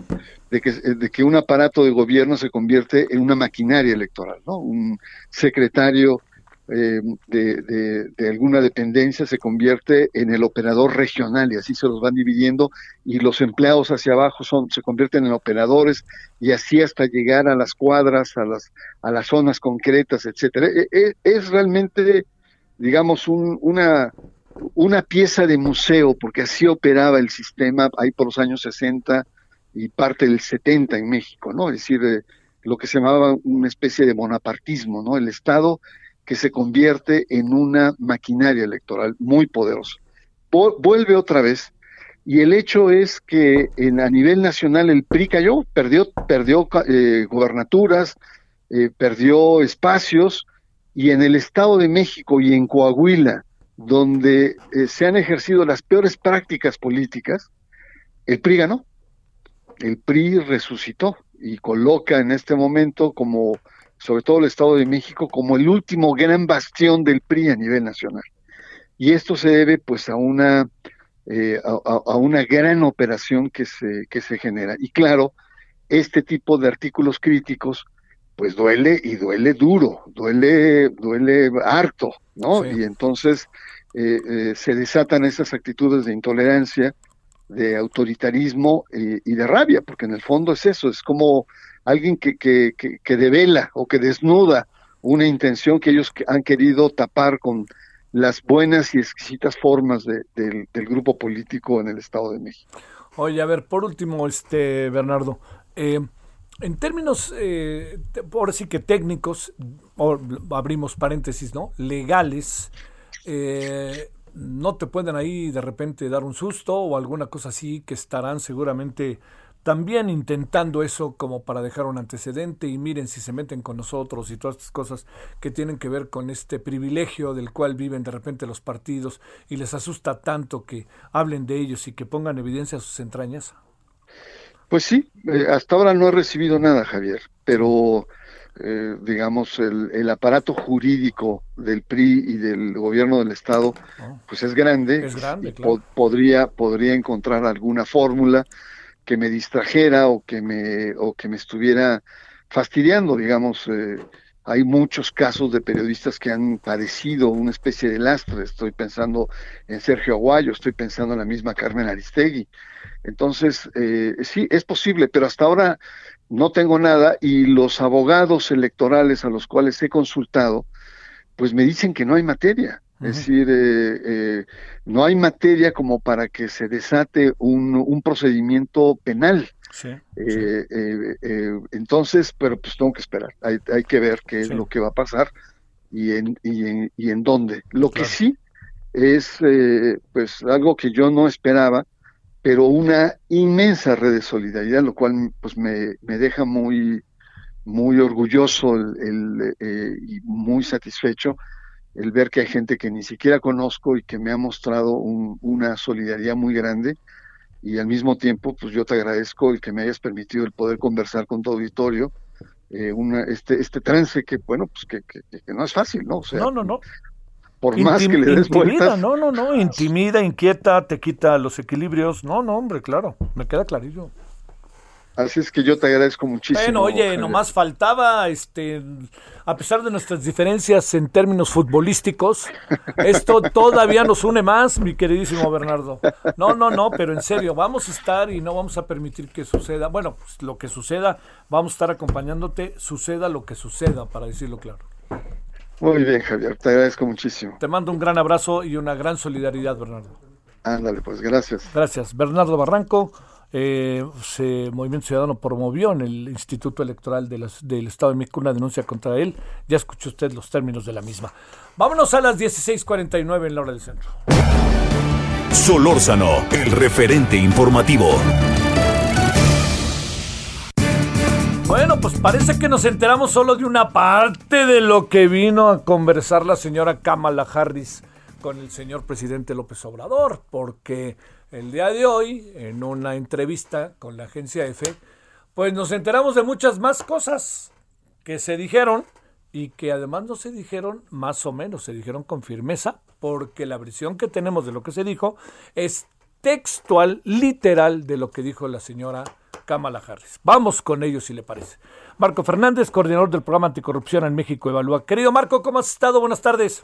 De que, de que un aparato de gobierno se convierte en una maquinaria electoral, ¿no? Un secretario eh, de, alguna dependencia se convierte en el operador regional y así se los van dividiendo y los empleados hacia abajo son se convierten en operadores y así hasta llegar a las cuadras a las a las zonas concretas etcétera. E, e, es, realmente digamos un, una una pieza de museo porque así operaba el sistema ahí por los años 60 y parte del 70 en México no es decir eh, lo que se llamaba una especie de bonapartismo no el estado que se convierte en una maquinaria electoral muy poderosa. vuelve otra vez y el hecho es que en, a nivel nacional el PRI cayó, perdió, perdió eh, gobernaturas, eh, perdió espacios y en el Estado de México y en Coahuila, donde eh, se han ejercido las peores prácticas políticas, el PRI ganó. El PRI resucitó y coloca en este momento como sobre todo el Estado de México, como el último gran bastión del PRI a nivel nacional. Y esto se debe pues a una, eh, a, una gran operación que se, que se genera. Y claro, este tipo de artículos críticos pues duele y duele duro, duele, duele harto, ¿no? Y entonces eh, eh, se desatan esas actitudes de intolerancia, de autoritarismo y de rabia, porque en el fondo es eso, es como alguien que, que, que, devela o que desnuda una intención que ellos han querido tapar con las buenas y exquisitas formas del grupo político en el Estado de México. Oye, a ver, por último, este Bernardo, eh, en términos, eh, ahora sí que técnicos, abrimos paréntesis, ¿no? Legales, eh, no te pueden ahí de repente dar un susto o alguna cosa así que estarán seguramente también intentando eso como para dejar un antecedente y miren si se meten con nosotros y todas estas cosas que tienen que ver con este privilegio del cual viven de repente los partidos y les asusta tanto que hablen de ellos y que pongan evidencia a sus entrañas? Pues sí, eh, hasta ahora no he recibido nada, Javier, pero eh, digamos el, aparato jurídico del PRI y del gobierno del estado, oh. pues es grande, es grande podría podría encontrar alguna fórmula que me distrajera o que me, o que me estuviera fastidiando, digamos. Eh, hay muchos casos de periodistas que han padecido una especie de lastre. Estoy pensando en Sergio Aguayo, estoy pensando en la misma Carmen Aristegui. Entonces, eh, sí, es posible, pero hasta ahora no tengo nada y los abogados electorales a los cuales he consultado, pues me dicen que no hay materia. Es decir, eh, eh, no hay materia como para que se desate un, un procedimiento penal. Eh, entonces, pero pues tengo que esperar. Hay, hay que ver qué es lo que va a pasar y en, y en, y en dónde. Lo que sí es pues algo que yo no esperaba, pero una inmensa red de solidaridad, lo cual pues me, me deja muy, muy orgulloso el, y muy satisfecho el ver que hay gente que ni siquiera conozco y que me ha mostrado una solidaridad muy grande y al mismo tiempo pues yo te agradezco el que me hayas permitido el poder conversar con tu auditorio eh, una, este este trance que bueno pues que, que, no es fácil no o sea, no no no. por más que le des vueltas. no no no intimida inquieta te quita los equilibrios. No no hombre claro me queda clarillo Así es que yo te agradezco muchísimo. Bueno, oye, nomás faltaba, este, a pesar de nuestras diferencias en términos futbolísticos, esto todavía nos une más, mi queridísimo Bernardo. No, no, no, pero en serio, vamos a estar y no vamos a permitir que suceda. Bueno, pues, lo que suceda, vamos a estar acompañándote, suceda lo que suceda, para decirlo claro. Muy bien, Javier, te agradezco muchísimo. Te mando un gran abrazo y una gran solidaridad, Bernardo. Ándale, pues gracias. Gracias. Bernardo Barranco eh, se, Movimiento Ciudadano promovió en el Instituto Electoral de del Estado de México una denuncia contra él. Ya escuchó usted los términos de la misma. Vámonos a las 16:49 en la hora del centro. Solórzano, el referente informativo. Bueno, pues parece que nos enteramos solo de una parte de lo que vino a conversar la señora Kamala Harris con el señor presidente López Obrador, porque el día de hoy, en una entrevista con la agencia EFE, pues nos enteramos de muchas más cosas que se dijeron y que además no se dijeron más o menos, se dijeron con firmeza, porque la versión que tenemos de lo que se dijo es textual, literal de lo que dijo la señora Kamala Harris. Vamos con ellos si le parece. Marco Fernández, coordinador del programa Anticorrupción en México Evalúa. Querido Marco, ¿cómo has estado? Buenas tardes.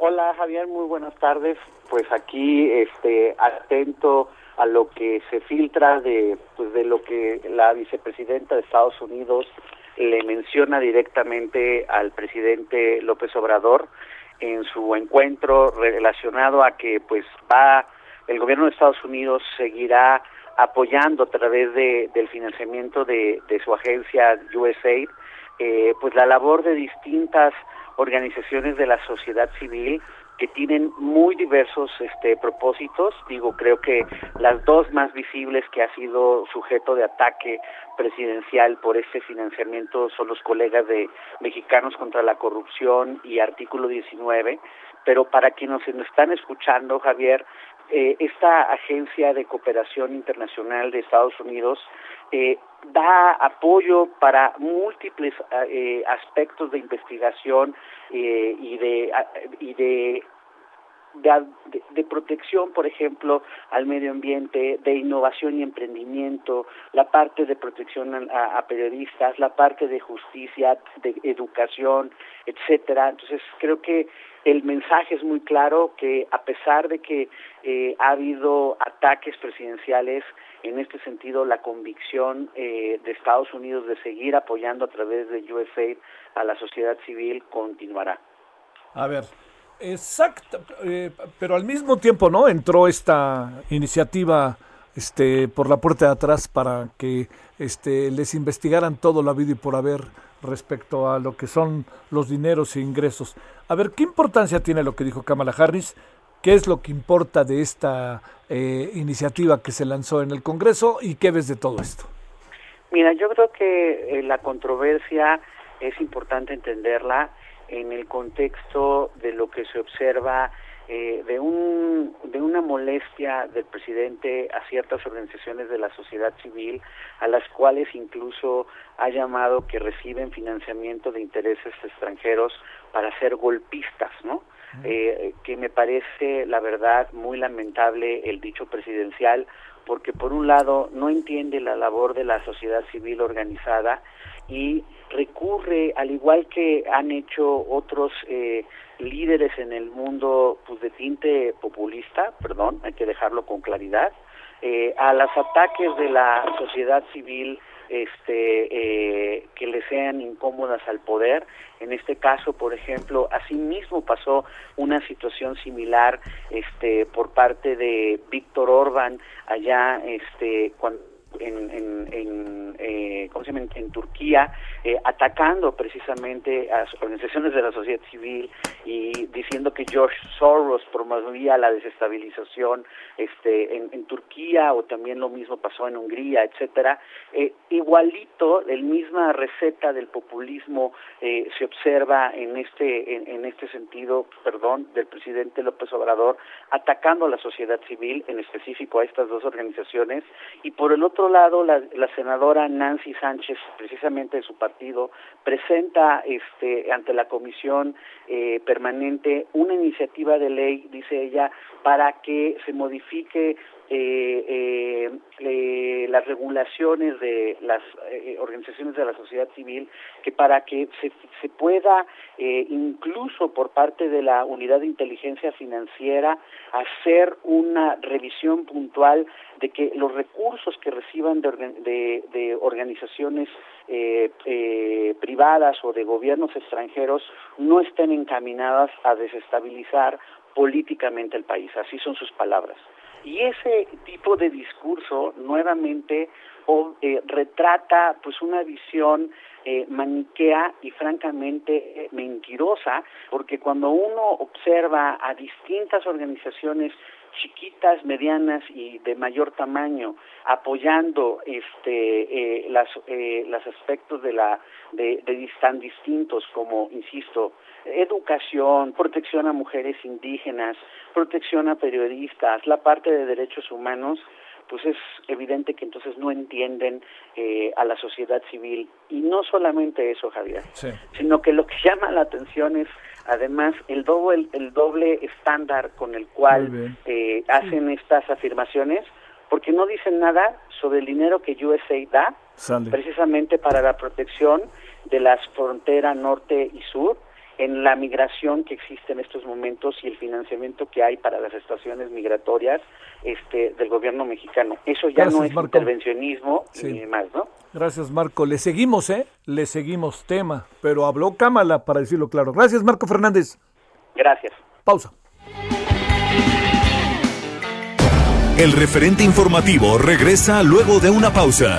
Hola Javier, muy buenas tardes. Pues aquí este atento a lo que se filtra de pues de lo que la vicepresidenta de Estados Unidos le menciona directamente al presidente López Obrador en su encuentro relacionado a que pues va el gobierno de Estados Unidos seguirá apoyando a través de, del financiamiento de, de su agencia USAID, eh, pues la labor de distintas organizaciones de la sociedad civil que tienen muy diversos este, propósitos. Digo, creo que las dos más visibles que ha sido sujeto de ataque presidencial por este financiamiento son los colegas de Mexicanos contra la Corrupción y Artículo 19. Pero para quienes nos están escuchando, Javier, eh, esta agencia de cooperación internacional de Estados Unidos eh, da apoyo para múltiples eh, aspectos de investigación eh, y de y de de, protección, por ejemplo, al medio ambiente, de innovación y emprendimiento, la parte de protección a, periodistas, la parte de justicia, de educación, etcétera. Entonces, creo que el mensaje es muy claro que a pesar de que eh, ha habido ataques presidenciales, en este sentido la convicción eh, de Estados Unidos de seguir apoyando a través de USAID a la sociedad civil continuará. A ver, Exacto, eh, pero al mismo tiempo, ¿no? Entró esta iniciativa este, por la puerta de atrás para que este, les investigaran todo lo habido y por haber respecto a lo que son los dineros e ingresos. A ver, ¿qué importancia tiene lo que dijo Kamala Harris? ¿Qué es lo que importa de esta eh, iniciativa que se lanzó en el Congreso y qué ves de todo esto? Mira, yo creo que eh, la controversia es importante entenderla en el contexto de lo que se observa eh, de, un, de una molestia del presidente a ciertas organizaciones de la sociedad civil, a las cuales incluso ha llamado que reciben financiamiento de intereses extranjeros para ser golpistas, ¿no? Eh, que me parece, la verdad, muy lamentable el dicho presidencial, porque por un lado no entiende la labor de la sociedad civil organizada y recurre, al igual que han hecho otros eh, líderes en el mundo pues, de tinte populista, perdón, hay que dejarlo con claridad, eh, a los ataques de la sociedad civil este, eh, que le sean incómodas al poder. En este caso, por ejemplo, asimismo pasó una situación similar este, por parte de Víctor Orban allá este, cuando en, en, en, eh, ¿cómo se llama? en Turquía, eh, atacando precisamente a organizaciones de la sociedad civil y diciendo que George Soros promovía la desestabilización este, en, Turquía o también lo mismo pasó en Hungría, etcétera. Eh, igualito, la misma receta del populismo eh, se observa en este, en este sentido, perdón, del presidente López Obrador, atacando a la sociedad civil, en específico a estas dos organizaciones, y por el otro lado, la, la senadora Nancy Sánchez, precisamente de su partido, presenta este, ante la Comisión eh, Permanente una iniciativa de ley, dice ella, para que se modifique eh, eh, eh, las regulaciones de las eh, organizaciones de la sociedad civil que para que se, se pueda eh, incluso por parte de la unidad de inteligencia financiera hacer una revisión puntual de que los recursos que reciban de, de, de organizaciones privadas o de gobiernos extranjeros no estén encaminadas a desestabilizar políticamente el país. Así son sus palabras. Y ese tipo de discurso nuevamente o, eh, retrata pues una visión eh, maniquea y francamente eh, mentirosa, porque cuando uno observa a distintas organizaciones chiquitas, medianas y de mayor tamaño, apoyando este eh, las eh, los aspectos de la de, de tan distintos como insisto educación, protección a mujeres indígenas, protección a periodistas, la parte de derechos humanos, pues es evidente que entonces no entienden eh, a la sociedad civil. Y no solamente eso, Javier, Sí. sino que lo que llama la atención es además el doble, el doble estándar con el cual eh, hacen estas afirmaciones, porque no dicen nada sobre el dinero que USA da Sale. precisamente para la protección de las fronteras norte y sur en la migración que existe en estos momentos y el financiamiento que hay para las estaciones migratorias este del gobierno mexicano. Eso ya no es Marco. intervencionismo Sí. ni más, ¿no? Gracias, Marco. Le seguimos, ¿eh? Le seguimos tema, pero habló Cámara para decirlo claro. Gracias, Marco Fernández. Gracias. Pausa. El referente informativo regresa luego de una pausa.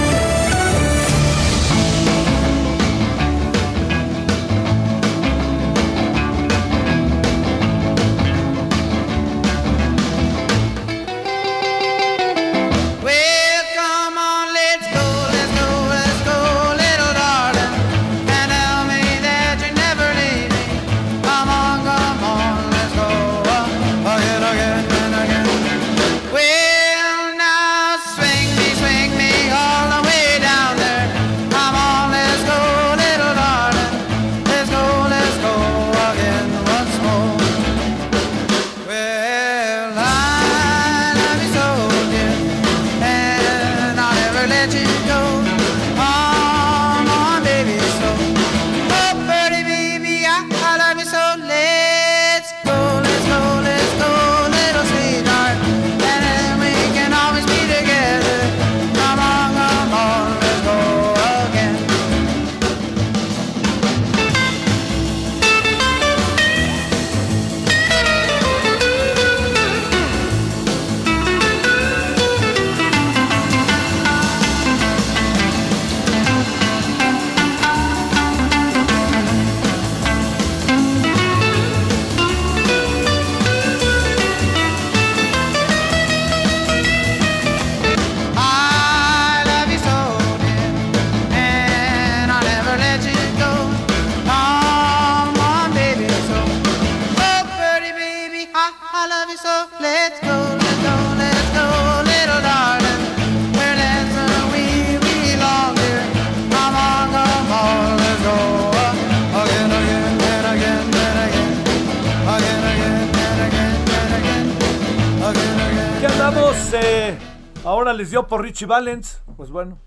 Dio por Richie Valens. Pues bueno.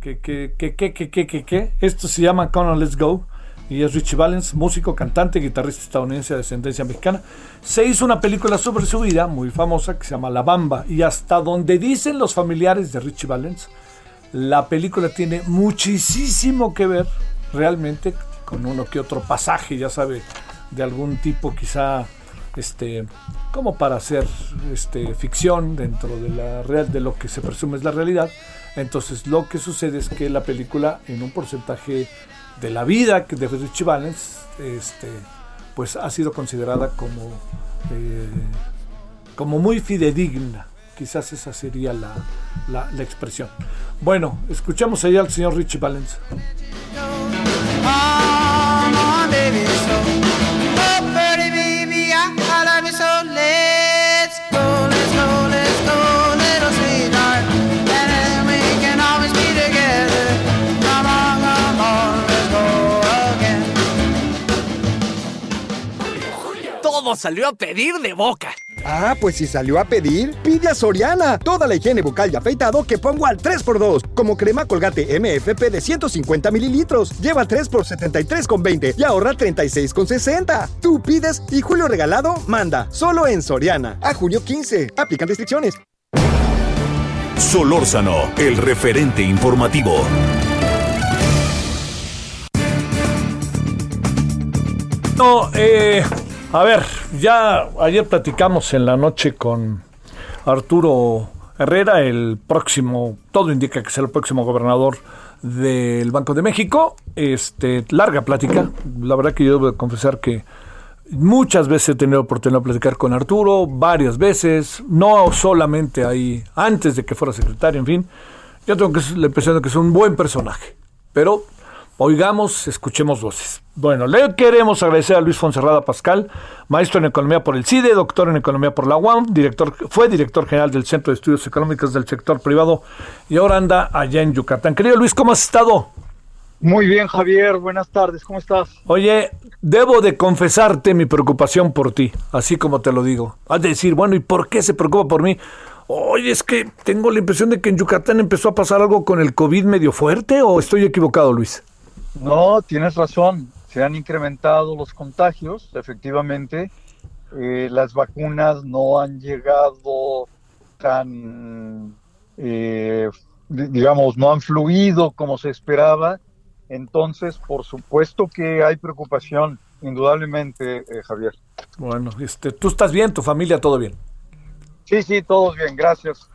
Que, que, que, que, que, que, que, que. Esto se llama Come On Let's Go. Y es Richie Valens, músico, cantante, guitarrista estadounidense de descendencia mexicana. Se hizo una película sobre su vida, muy famosa, que se llama La Bamba. Y hasta donde dicen los familiares de Richie Valens, la película tiene muchísimo que ver realmente con uno que otro pasaje, ya sabe, de algún tipo quizá este como para hacer este ficción dentro de la real de lo que se presume es la realidad. Entonces lo que sucede es que la película en un porcentaje de la vida de Richie Valens este pues ha sido considerada como eh, como muy fidedigna. Quizás esa sería la, la, expresión. Bueno, escuchamos allá al señor Richie Valens. Salió a pedir de boca. Ah, pues si salió a pedir, pide a Soriana. Toda la higiene bucal y afeitado que pongo al 3x2. Como crema colgate MFP de 150 mililitros. Lleva 3 por 73,20 y ahorra 36,60. Tú pides y Julio Regalado manda. Solo en Soriana. A junio 15. Aplican restricciones. Solórzano, el referente informativo. No, eh, a ver, ya ayer platicamos en la noche con Arturo Herrera, el próximo, todo indica que será el próximo gobernador del Banco de México. Este, larga plática. La verdad que yo debo de confesar que muchas veces he tenido oportunidad de platicar con Arturo, varias veces, no solamente ahí, antes de que fuera secretario, en fin. Yo tengo que la impresión de que es un buen personaje. Pero Oigamos, escuchemos voces. Bueno, le queremos agradecer a Luis Fonserrada Pascal, maestro en economía por el CIDE, doctor en economía por la UAM, director, fue director general del Centro de Estudios Económicos del Sector Privado y ahora anda allá en Yucatán. Querido Luis, ¿cómo has estado? Muy bien, Javier. Buenas tardes. ¿Cómo estás? Oye, debo de confesarte mi preocupación por ti, así como te lo digo. Has de decir, bueno, ¿y por qué se preocupa por mí? Oye, es que tengo la impresión de que en Yucatán empezó a pasar algo con el COVID medio fuerte, ¿o estoy equivocado, Luis? No, tienes razón. Se han incrementado los contagios, efectivamente. Eh, las vacunas no han llegado tan, eh, digamos, no han fluido como se esperaba. Entonces, por supuesto que hay preocupación, indudablemente, eh, Javier. Bueno, este, tú estás bien, tu familia, todo bien. Sí, sí, todos bien, gracias.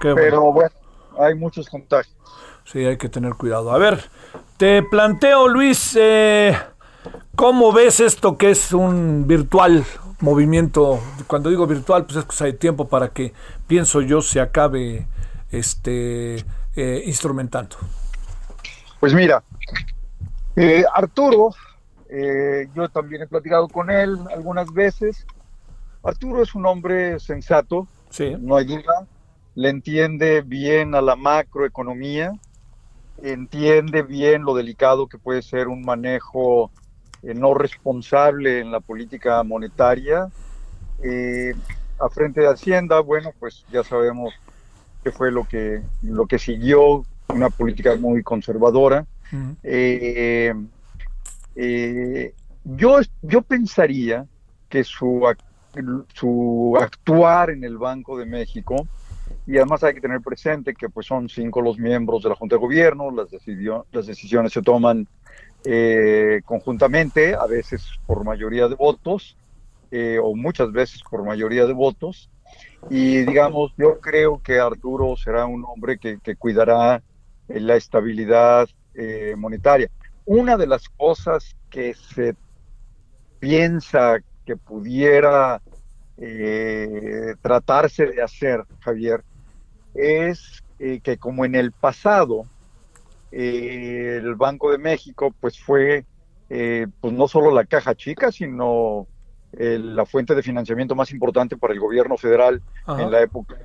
Qué Pero bueno, hay muchos contagios. Sí, hay que tener cuidado. A ver, te planteo, Luis, eh, ¿cómo ves esto que es un virtual movimiento? Cuando digo virtual, pues es que hay tiempo para que, pienso yo, se acabe este eh, instrumentando. Pues mira, eh, Arturo, yo también he platicado con él algunas veces. Arturo es un hombre sensato, Sí. no hay duda, le entiende bien a la macroeconomía, entiende bien lo delicado que puede ser un manejo eh, no responsable en la política monetaria. Eh, a frente de Hacienda, bueno, pues ya sabemos qué fue lo que, lo que siguió, una política muy conservadora. Eh, eh, yo, yo pensaría que su, su actuar en el Banco de México, y además hay que tener presente que pues son cinco los miembros de la Junta de Gobierno, las, decidio- las decisiones se toman eh, conjuntamente, a veces por mayoría de votos, eh, o muchas veces por mayoría de votos, y digamos, yo creo que Arturo será un hombre que, que cuidará eh, la estabilidad eh, monetaria. Una de las cosas que se piensa que pudiera eh, tratarse de hacer, Javier, es eh, que como en el pasado eh, el Banco de México pues fue eh, pues no solo la caja chica, sino la fuente de financiamiento más importante para el gobierno federal Ajá. en la época,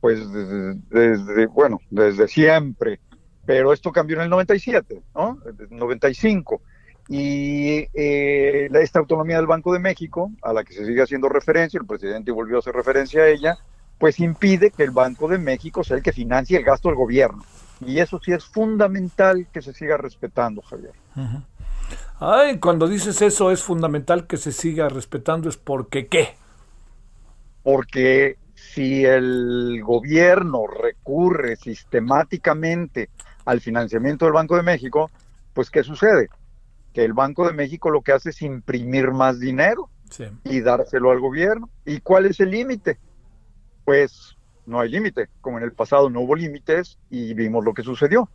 pues desde, desde, bueno, desde siempre. Pero esto cambió en el 97, ¿no? El 95. Y eh, esta autonomía del Banco de México, a la que se sigue haciendo referencia, el presidente volvió a hacer referencia a ella, pues impide que el Banco de México sea el que financie el gasto del gobierno. Y eso sí es fundamental que se siga respetando, Javier. Ay, cuando dices eso es fundamental que se siga respetando, es porque qué. porque si el gobierno recurre sistemáticamente al financiamiento del Banco de México, pues ¿qué sucede? Que el Banco de México lo que hace es imprimir más dinero Sí. y dárselo al gobierno. ¿Y cuál es el límite? Pues no hay límite. Como en el pasado no hubo límites y vimos lo que sucedió.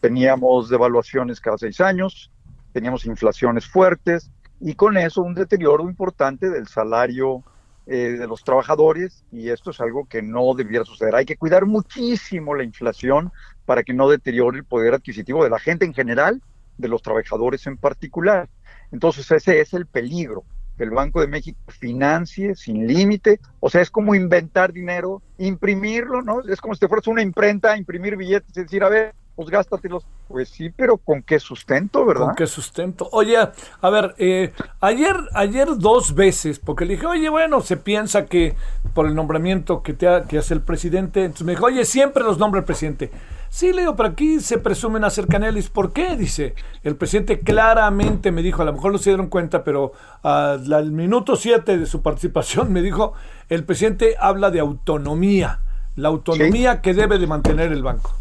Teníamos devaluaciones cada seis años, teníamos inflaciones fuertes y con eso un deterioro importante del salario eh, de los trabajadores y esto es algo que no debiera suceder. Hay que cuidar muchísimo la inflación para que no deteriore el poder adquisitivo de la gente en general, de los trabajadores en particular. Entonces ese es el peligro, que el Banco de México financie sin límite, o sea, es como inventar dinero, imprimirlo, ¿no? Es como si te fueras a una imprenta, imprimir billetes y decir, a ver, pues gástatelos. Pues sí, pero ¿con qué sustento, verdad? ¿Con qué sustento? Oye, a ver, eh, ayer, ayer dos veces, porque le dije, oye, bueno, se piensa que por el nombramiento que, te ha- que hace el presidente, entonces me dijo, oye, siempre los nombra el presidente. Sí, le digo, pero aquí se presume una cercanía. Le dice, ¿por qué? Dice, el presidente claramente me dijo, a lo mejor no se dieron cuenta, pero ah, al minuto siete de su participación me dijo, el presidente habla de autonomía. la autonomía que debe de mantener el banco.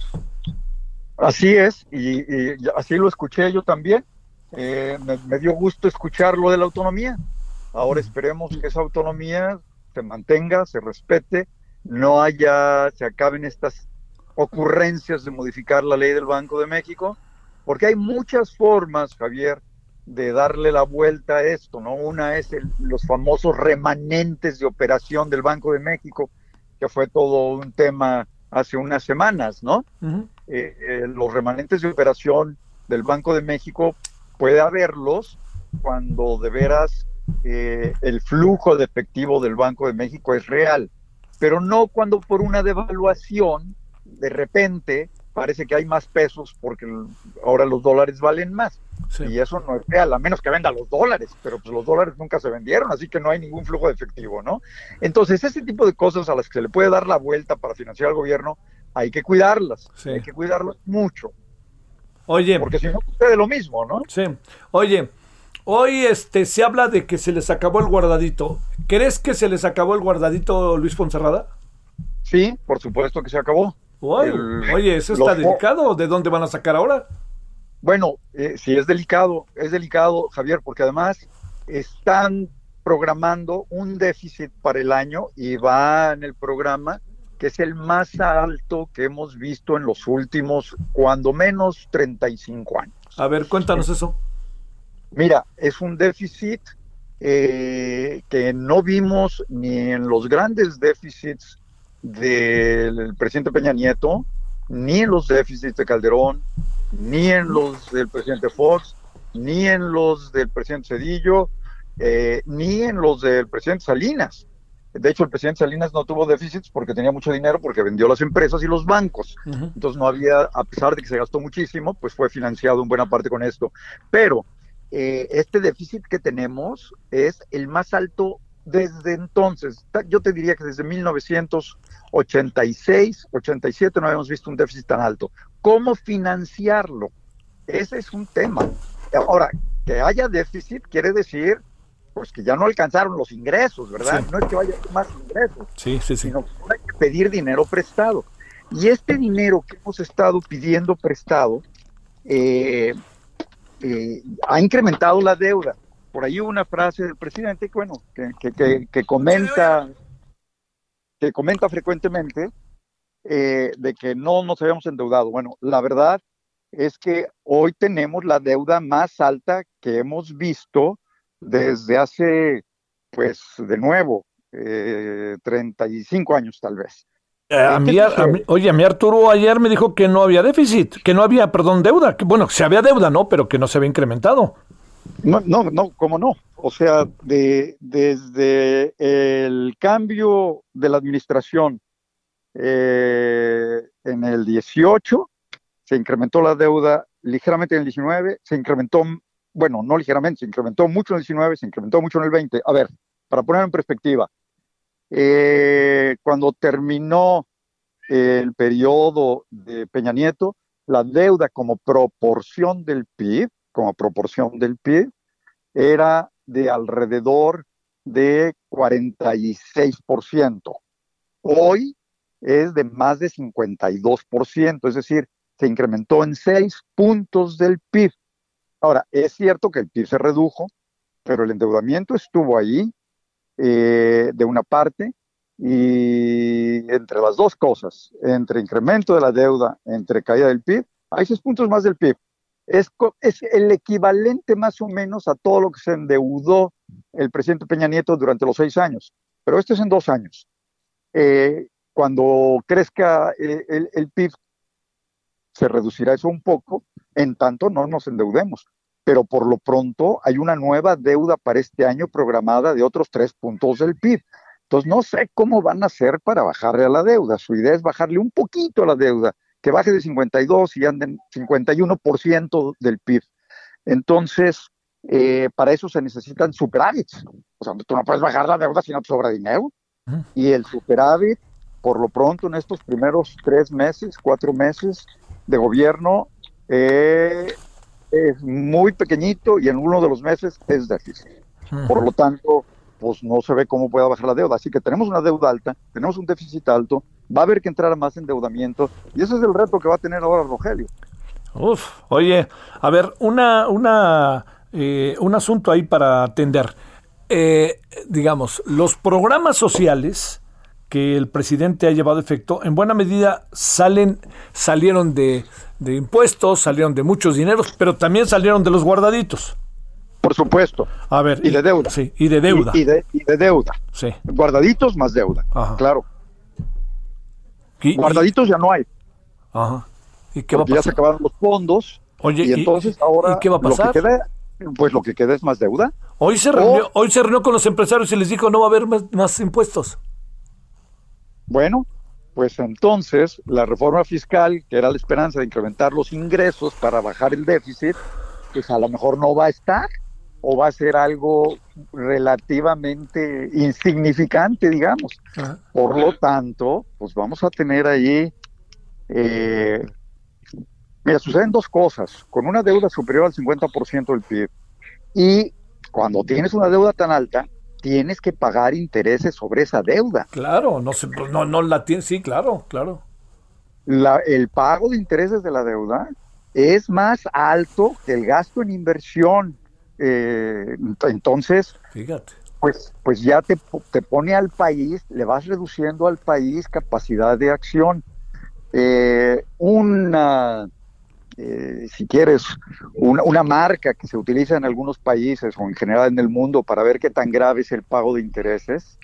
Así es, y, y así lo escuché yo también. Eh, me, me, dio gusto escuchar lo de la autonomía. Ahora esperemos que esa autonomía se mantenga, se respete, no haya, se acaben estas ocurrencias de modificar la ley del Banco de México, porque hay muchas formas, Javier, de darle la vuelta a esto, ¿no? Una es el, los famosos remanentes de operación del Banco de México, que fue todo un tema hace unas semanas, ¿no? Uh -huh. eh, eh, los remanentes de operación del Banco de México puede haberlos cuando de veras eh, el flujo de efectivo del Banco de México es real, pero no cuando por una devaluación de repente parece que hay más pesos porque ahora los dólares valen más. Sí. Y eso no es real, a menos que venda los dólares, pero pues los dólares nunca se vendieron, así que no hay ningún flujo de efectivo, ¿no? Entonces, ese tipo de cosas a las que se le puede dar la vuelta para financiar al gobierno, hay que cuidarlas, sí. hay que cuidarlas mucho. Oye. Porque si no sucede lo mismo, ¿no? Sí. Oye, hoy este se habla de que se les acabó el guardadito. ¿Crees que se les acabó el guardadito Luis Fonserrada? Sí, por supuesto que se acabó. Uy, el, oye, ¿eso está delicado? ¿De dónde van a sacar ahora? Bueno, eh, sí es delicado, es delicado, Javier, porque además están programando un déficit para el año y va en el programa que es el más alto que hemos visto en los últimos, cuando menos, 35 años. A ver, cuéntanos eso. Mira, es un déficit eh, que no vimos ni en los grandes déficits del presidente Peña Nieto, ni en los déficits de Calderón, ni en los del presidente Fox, ni en los del presidente Cedillo, eh, ni en los del presidente Salinas. De hecho, el presidente Salinas no tuvo déficits porque tenía mucho dinero, porque vendió las empresas y los bancos. Uh -huh. Entonces no había, a pesar de que se gastó muchísimo, pues fue financiado en buena parte con esto. Pero eh, este déficit que tenemos es el más alto desde entonces. Yo te diría que desde 1986, 87 no habíamos visto un déficit tan alto. ¿Cómo financiarlo? Ese es un tema. Ahora, que haya déficit quiere decir pues que ya no alcanzaron los ingresos, ¿verdad? Sí. No es que vaya más ingresos, sí, sí, sí. sino que hay que pedir dinero prestado. Y este dinero que hemos estado pidiendo prestado eh, eh, ha incrementado la deuda. Por ahí una frase del presidente bueno, que, que, que, que comenta que comenta frecuentemente eh, de que no nos habíamos endeudado. Bueno, la verdad es que hoy tenemos la deuda más alta que hemos visto desde hace, pues, de nuevo, eh, 35 años tal vez. Eh, a mí, a mí, oye, a mí Arturo ayer me dijo que no había déficit, que no había, perdón, deuda. Que, bueno, se había deuda, ¿no? Pero que no se había incrementado. No, no, no, cómo no. O sea, de, desde el cambio de la administración eh, en el 18, se incrementó la deuda ligeramente en el 19, se incrementó bueno, no ligeramente, se incrementó mucho en el 19, se incrementó mucho en el 20. A ver, para poner en perspectiva, eh, cuando terminó el periodo de Peña Nieto, la deuda como proporción del PIB, como proporción del PIB, era de alrededor de 46%. Hoy es de más de 52%, es decir, se incrementó en 6 puntos del PIB. Ahora, es cierto que el PIB se redujo, pero el endeudamiento estuvo ahí eh, de una parte y entre las dos cosas, entre incremento de la deuda, entre caída del PIB, hay seis puntos más del PIB. Es, es el equivalente más o menos a todo lo que se endeudó el presidente Peña Nieto durante los seis años, pero este es en dos años. Eh, cuando crezca el, el, el PIB, se reducirá eso un poco, en tanto no nos endeudemos. Pero por lo pronto hay una nueva deuda para este año programada de otros tres puntos del PIB. Entonces no sé cómo van a hacer para bajarle a la deuda. Su idea es bajarle un poquito a la deuda, que baje de 52 y ande en 51% del PIB. Entonces, eh, para eso se necesitan superávits. O sea, tú no puedes bajar la deuda si no te sobra dinero. Y el superávit, por lo pronto, en estos primeros tres meses, cuatro meses de gobierno, eh, es muy pequeñito y en uno de los meses es déficit. -huh. Por lo tanto, pues no se ve cómo pueda bajar la deuda. Así que tenemos una deuda alta, tenemos un déficit alto, va a haber que entrar más endeudamiento y ese es el reto que va a tener ahora Rogelio. Uf, oye, a ver, una, una, eh, un asunto ahí para atender. Eh, digamos, los programas sociales que el presidente ha llevado a efecto, en buena medida salen, salieron de impuestos, salieron de muchos dineros, pero también salieron de los guardaditos. Por supuesto. A ver. Y de deuda. Sí, y de deuda. Y, y de, y de deuda. Sí. Guardaditos más deuda. Ajá. Claro. Guardaditos ya no hay. Ajá. ¿Y qué va a porque ya se pasar? acabaron los fondos. Oye, y ¿y- entonces ahora y qué va a pasar? Lo que queda, pues lo que queda es más deuda. Hoy se reunió, hoy se reunió con los empresarios y les dijo no va a haber más, más impuestos. Bueno, pues entonces la reforma fiscal, que era la esperanza de incrementar los ingresos para bajar el déficit, pues a lo mejor no va a estar o va a ser algo relativamente insignificante, digamos. Por lo tanto, pues vamos a tener ahí, eh, mira, suceden dos cosas, con una deuda superior al 50% del PIB y cuando tienes una deuda tan alta, tienes que pagar intereses sobre esa deuda. Claro, no se, no, no la tiene, sí, claro, claro. La- el pago de intereses de la deuda es más alto que el gasto en inversión. Eh, ent- entonces, Fíjate. pues, pues ya te, te pone al país, le vas reduciendo al país capacidad de acción. Eh, una, eh, si quieres, una, una marca que se utiliza en algunos países o en general en el mundo para ver qué tan grave es el pago de intereses,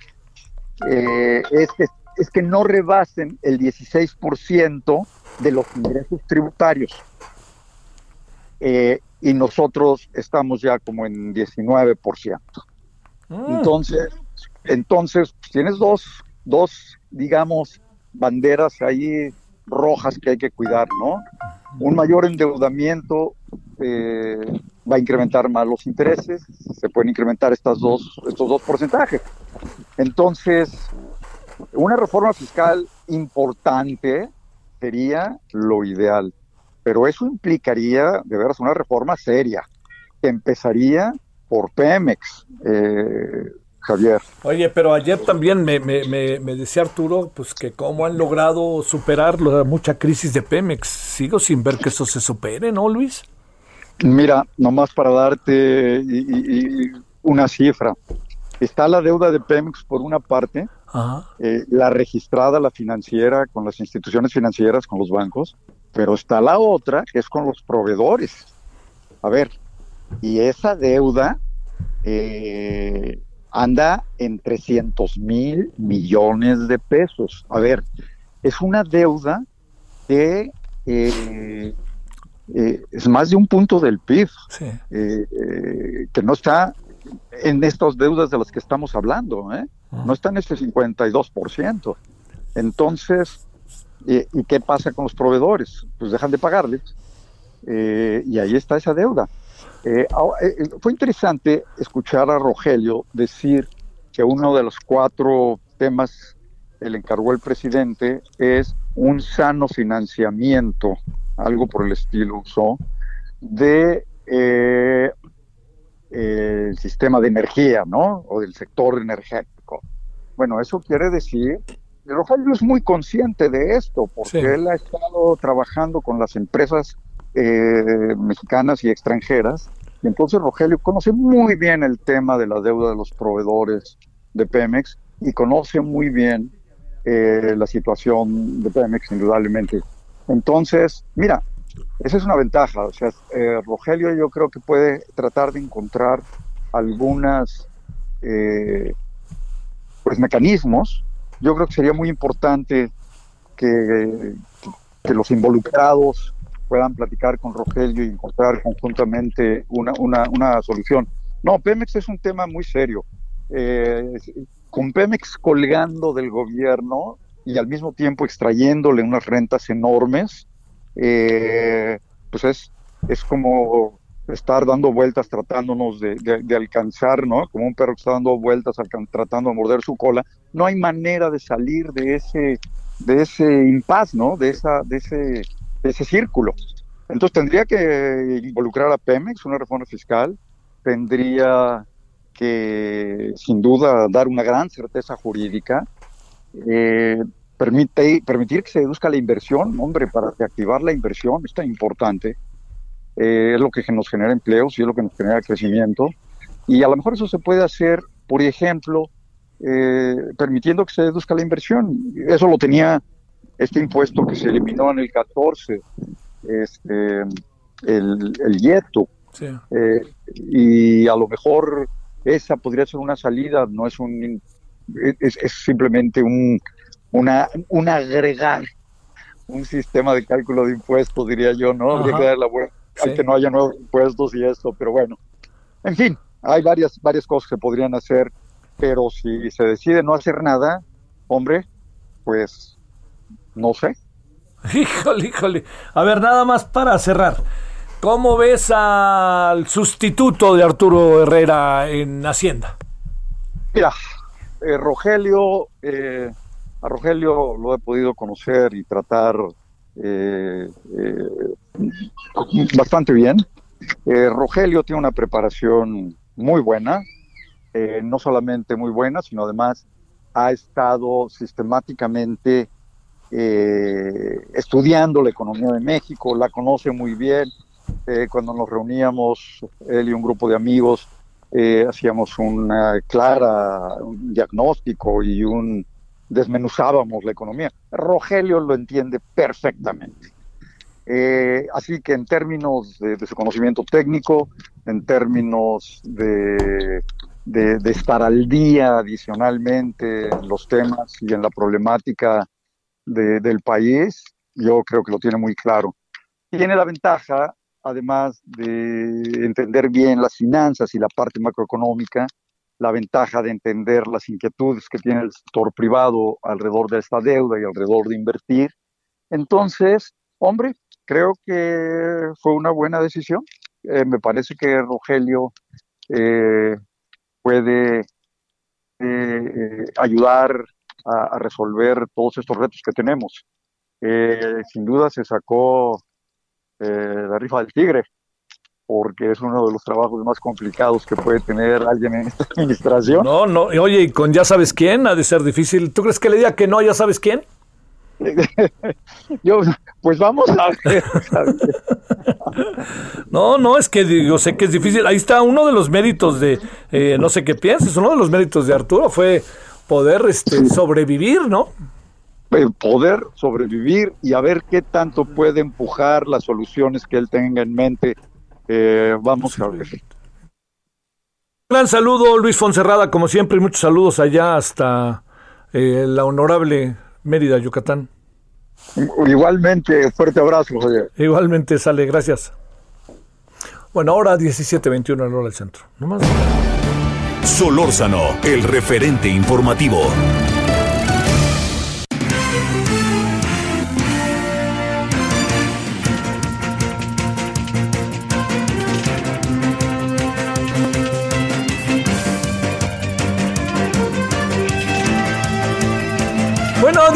es, que, es que no rebasen el 16% de los ingresos tributarios. Eh, y nosotros estamos ya como en 19%. Entonces, entonces pues, tienes dos, dos, digamos, banderas ahí rojas que hay que cuidar, ¿no? Un mayor endeudamiento eh, va a incrementar más los intereses, se pueden incrementar estas dos, estos dos porcentajes. Entonces, una reforma fiscal importante sería lo ideal, pero eso implicaría de veras una reforma seria, que empezaría por Pemex, eh, Javier. Oye, pero ayer también me, me, me, me decía Arturo, pues que cómo han logrado superar la mucha crisis de Pemex. Sigo sin ver que eso se supere, ¿no, Luis? Mira, nomás para darte y- y- y una cifra. Está la deuda de Pemex por una parte, Ajá. eh, la registrada, la financiera, con las instituciones financieras, con los bancos, pero está la otra, que es con los proveedores. A ver, y esa deuda eh, anda en 300 mil millones de pesos. A ver, es una deuda que eh, eh, es más de un punto del PIB, eh, eh, que no está en estas deudas de las que estamos hablando, ¿eh? no está en este 52%. Entonces, ¿y qué pasa con los proveedores? Pues dejan de pagarles eh, y ahí está esa deuda. Eh, eh, eh, fue interesante escuchar a Rogelio decir que uno de los cuatro temas que le encargó el presidente es un sano financiamiento, algo por el estilo usó, de eh, el sistema de energía, ¿no? O del sector energético. Bueno, eso quiere decir, Rogelio es muy consciente de esto, porque Sí. él ha estado trabajando con las empresas eh, mexicanas y extranjeras, y entonces Rogelio conoce muy bien el tema de la deuda de los proveedores de Pemex y conoce muy bien eh, la situación de Pemex, indudablemente. Entonces, mira, esa es una ventaja. O sea, eh, Rogelio yo creo que puede tratar de encontrar algunas eh, pues mecanismos. Yo creo que sería muy importante que, que los involucrados puedan platicar con Rogelio y encontrar conjuntamente una, una, una solución. No, Pemex es un tema muy serio. Eh, con Pemex colgando del gobierno y al mismo tiempo extrayéndole unas rentas enormes, eh, pues es, es como estar dando vueltas tratándonos de, de- alcanzar, ¿no? Como un perro que está dando vueltas tratando de morder su cola. No hay manera de salir de ese, de ese impas, ¿no? De, esa, de, ese, de ese círculo. Entonces tendría que involucrar a Pemex, una reforma fiscal, tendría que sin duda dar una gran certeza jurídica, eh, permitir que se reduzca la inversión, hombre, para reactivar la inversión, es tan importante, eh, es lo que nos genera empleos y es lo que nos genera crecimiento, y a lo mejor eso se puede hacer, por ejemplo, eh, permitiendo que se reduzca la inversión. Eso lo tenía este impuesto que se eliminó en el 14, este, el, el YETO, eh, y a lo mejor esa podría ser una salida, no es un es, es simplemente un una un agregar un sistema de cálculo de impuestos, diría yo, ¿no? Habría que dar la vuelta, Sí. que no haya nuevos impuestos y esto, pero bueno. En fin, hay varias, varias cosas que podrían hacer, pero si se decide no hacer nada, hombre, pues no sé. Híjole, híjole. A ver, nada más para cerrar. ¿Cómo ves al sustituto de Arturo Herrera en Hacienda? Mira, eh, Rogelio, eh, a Rogelio lo he podido conocer y tratar eh, eh, bastante bien. Eh, Rogelio tiene una preparación muy buena, eh, no solamente muy buena, sino además ha estado sistemáticamente eh, estudiando la economía de México, la conoce muy bien. Eh, cuando nos reuníamos, él y un grupo de amigos, hacíamos una clara un diagnóstico y un desmenuzábamos la economía. Rogelio lo entiende perfectamente. Eh, así que en términos de, de su conocimiento técnico, en términos de, de- de estar al día adicionalmente en los temas y en la problemática de- del país, yo creo que lo tiene muy claro. Tiene la ventaja, además de entender bien las finanzas y la parte macroeconómica, la ventaja de entender las inquietudes que tiene el sector privado alrededor de esta deuda y alrededor de invertir. Entonces, hombre, creo que fue una buena decisión. Eh, me parece que Rogelio eh, puede eh, ayudar a, a resolver todos estos retos que tenemos. Eh, sin duda se sacó eh, la rifa del tigre, porque es uno de los trabajos más complicados que puede tener alguien en esta administración. No, no. Oye, y con ya sabes quién ha de ser difícil. ¿Tú crees que le diga que no, ya sabes quién? Yo, pues vamos a ver. No, no, es que yo sé que es difícil. Ahí está uno de los méritos de, eh, no sé qué pienses, uno de los méritos de Arturo fue poder este, sobrevivir, ¿no? eh, poder sobrevivir y a ver qué tanto puede empujar las soluciones que él tenga en mente. Eh, vamos a ver. Gran saludo, Luis Fonserrada, como siempre, y muchos saludos allá hasta eh, la honorable Mérida, Yucatán. Igualmente, fuerte abrazo, Javier. Igualmente sale, gracias. Bueno, ahora 17.21 en hora del centro. No más. Solórzano, el referente informativo.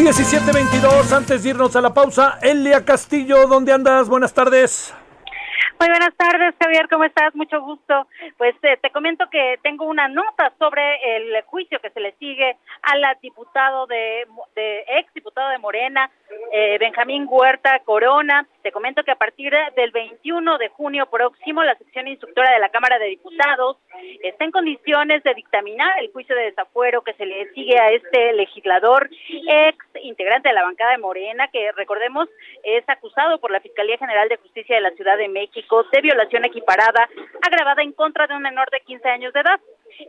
17.22, antes de irnos a la pausa, Elia Castillo, ¿dónde andas? Buenas tardes. Muy buenas tardes, Javier, ¿cómo estás? Mucho gusto. Pues eh, te comento que tengo una nota sobre el juicio que se le sigue al diputado de, de ex diputado de Morena, eh, Benjamín Huerta Corona. Te comento que a partir del 21 de junio próximo, la sección instructora de la Cámara de Diputados está en condiciones de dictaminar el juicio de desafuero que se le sigue a este legislador ex integrante de la bancada de Morena, que recordemos es acusado por la Fiscalía General de Justicia de la Ciudad de México de violación equiparada agravada en contra de un menor de 15 años de edad.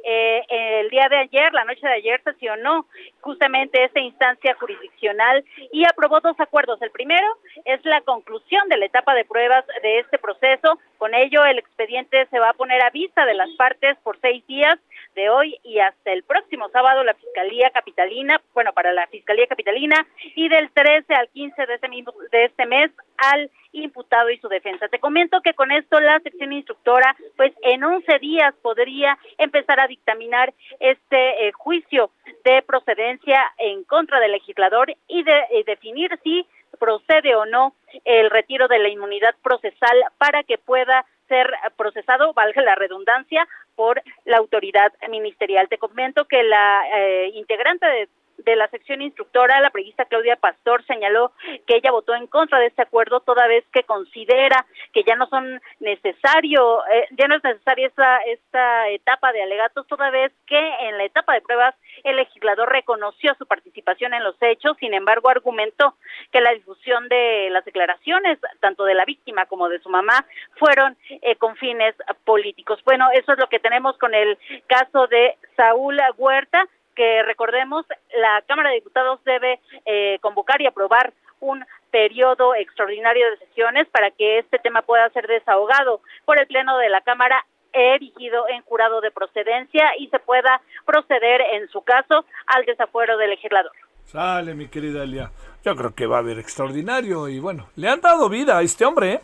Eh, el día de ayer, la noche de ayer, sesionó justamente esta instancia jurisdiccional y aprobó dos acuerdos. El primero es la conclusión de la etapa de pruebas de este proceso. Con ello, el expediente se va a poner a vista de las partes por seis días de hoy y hasta el próximo sábado la Fiscalía Capitalina, bueno, para la Fiscalía Capitalina y del 13 al 15 de este, mismo, de este mes al imputado y su defensa. Te comento que con esto la sección instructora, pues en 11 días podría empezar a dictaminar este eh, juicio de procedencia en contra del legislador y de definir si procede o no el retiro de la inmunidad procesal para que pueda ser procesado, valga la redundancia, por la autoridad ministerial. Te comento que la eh, integrante de de la sección instructora, la periodista Claudia Pastor señaló que ella votó en contra de este acuerdo toda vez que considera que ya no son necesario, eh, ya no es necesaria esta, esta etapa de alegatos, toda vez que en la etapa de pruebas el legislador reconoció su participación en los hechos, sin embargo argumentó que la difusión de las declaraciones, tanto de la víctima como de su mamá, fueron eh, con fines políticos. Bueno, eso es lo que tenemos con el caso de Saúl Huerta que recordemos, la Cámara de Diputados debe eh, convocar y aprobar un periodo extraordinario de sesiones para que este tema pueda ser desahogado por el Pleno de la Cámara erigido en jurado de procedencia y se pueda proceder, en su caso, al desafuero del legislador. Sale, mi querida Elia. Yo creo que va a haber extraordinario y bueno, le han dado vida a este hombre, ¿eh?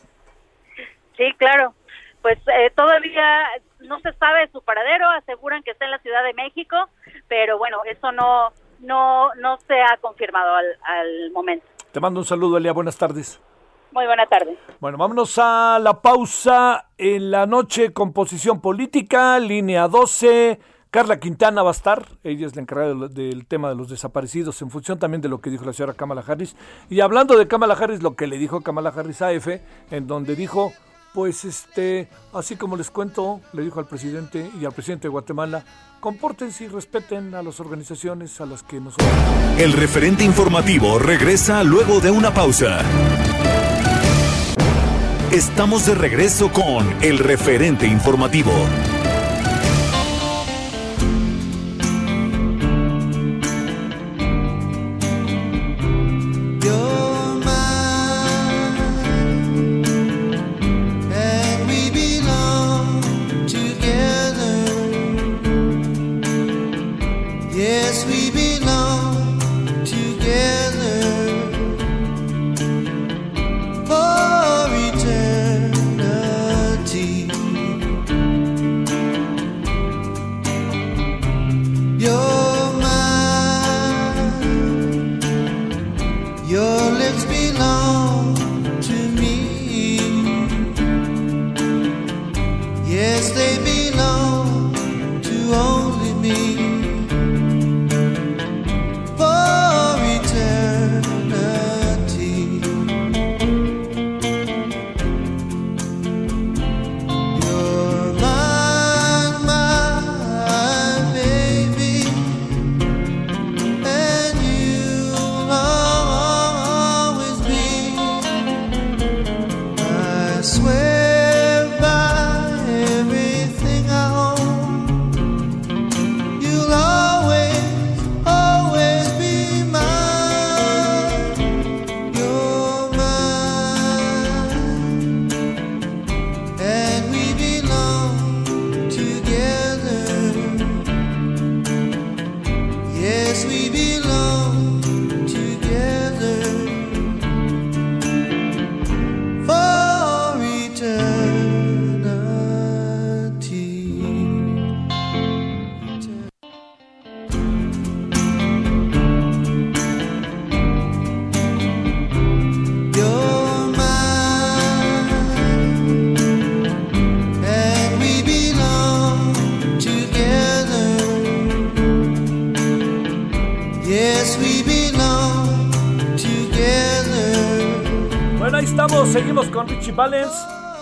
Sí, claro. Pues eh, todavía no se sabe su paradero, aseguran que está en la Ciudad de México, pero bueno, eso no no no se ha confirmado al, al momento. Te mando un saludo, Elia. Buenas tardes. Muy buena tarde. Bueno, vámonos a la pausa en la noche composición política, línea 12. Carla Quintana va a estar, ella es la encargada del, del, tema de los desaparecidos, en función también de lo que dijo la señora Kamala Harris. Y hablando de Kamala Harris, lo que le dijo Kamala Harris a F, en donde dijo, pues este, así como les cuento, le dijo al presidente y al presidente de Guatemala, compórtense y respeten a las organizaciones a las que nosotros... El referente informativo regresa luego de una pausa. Estamos de regreso con el referente informativo.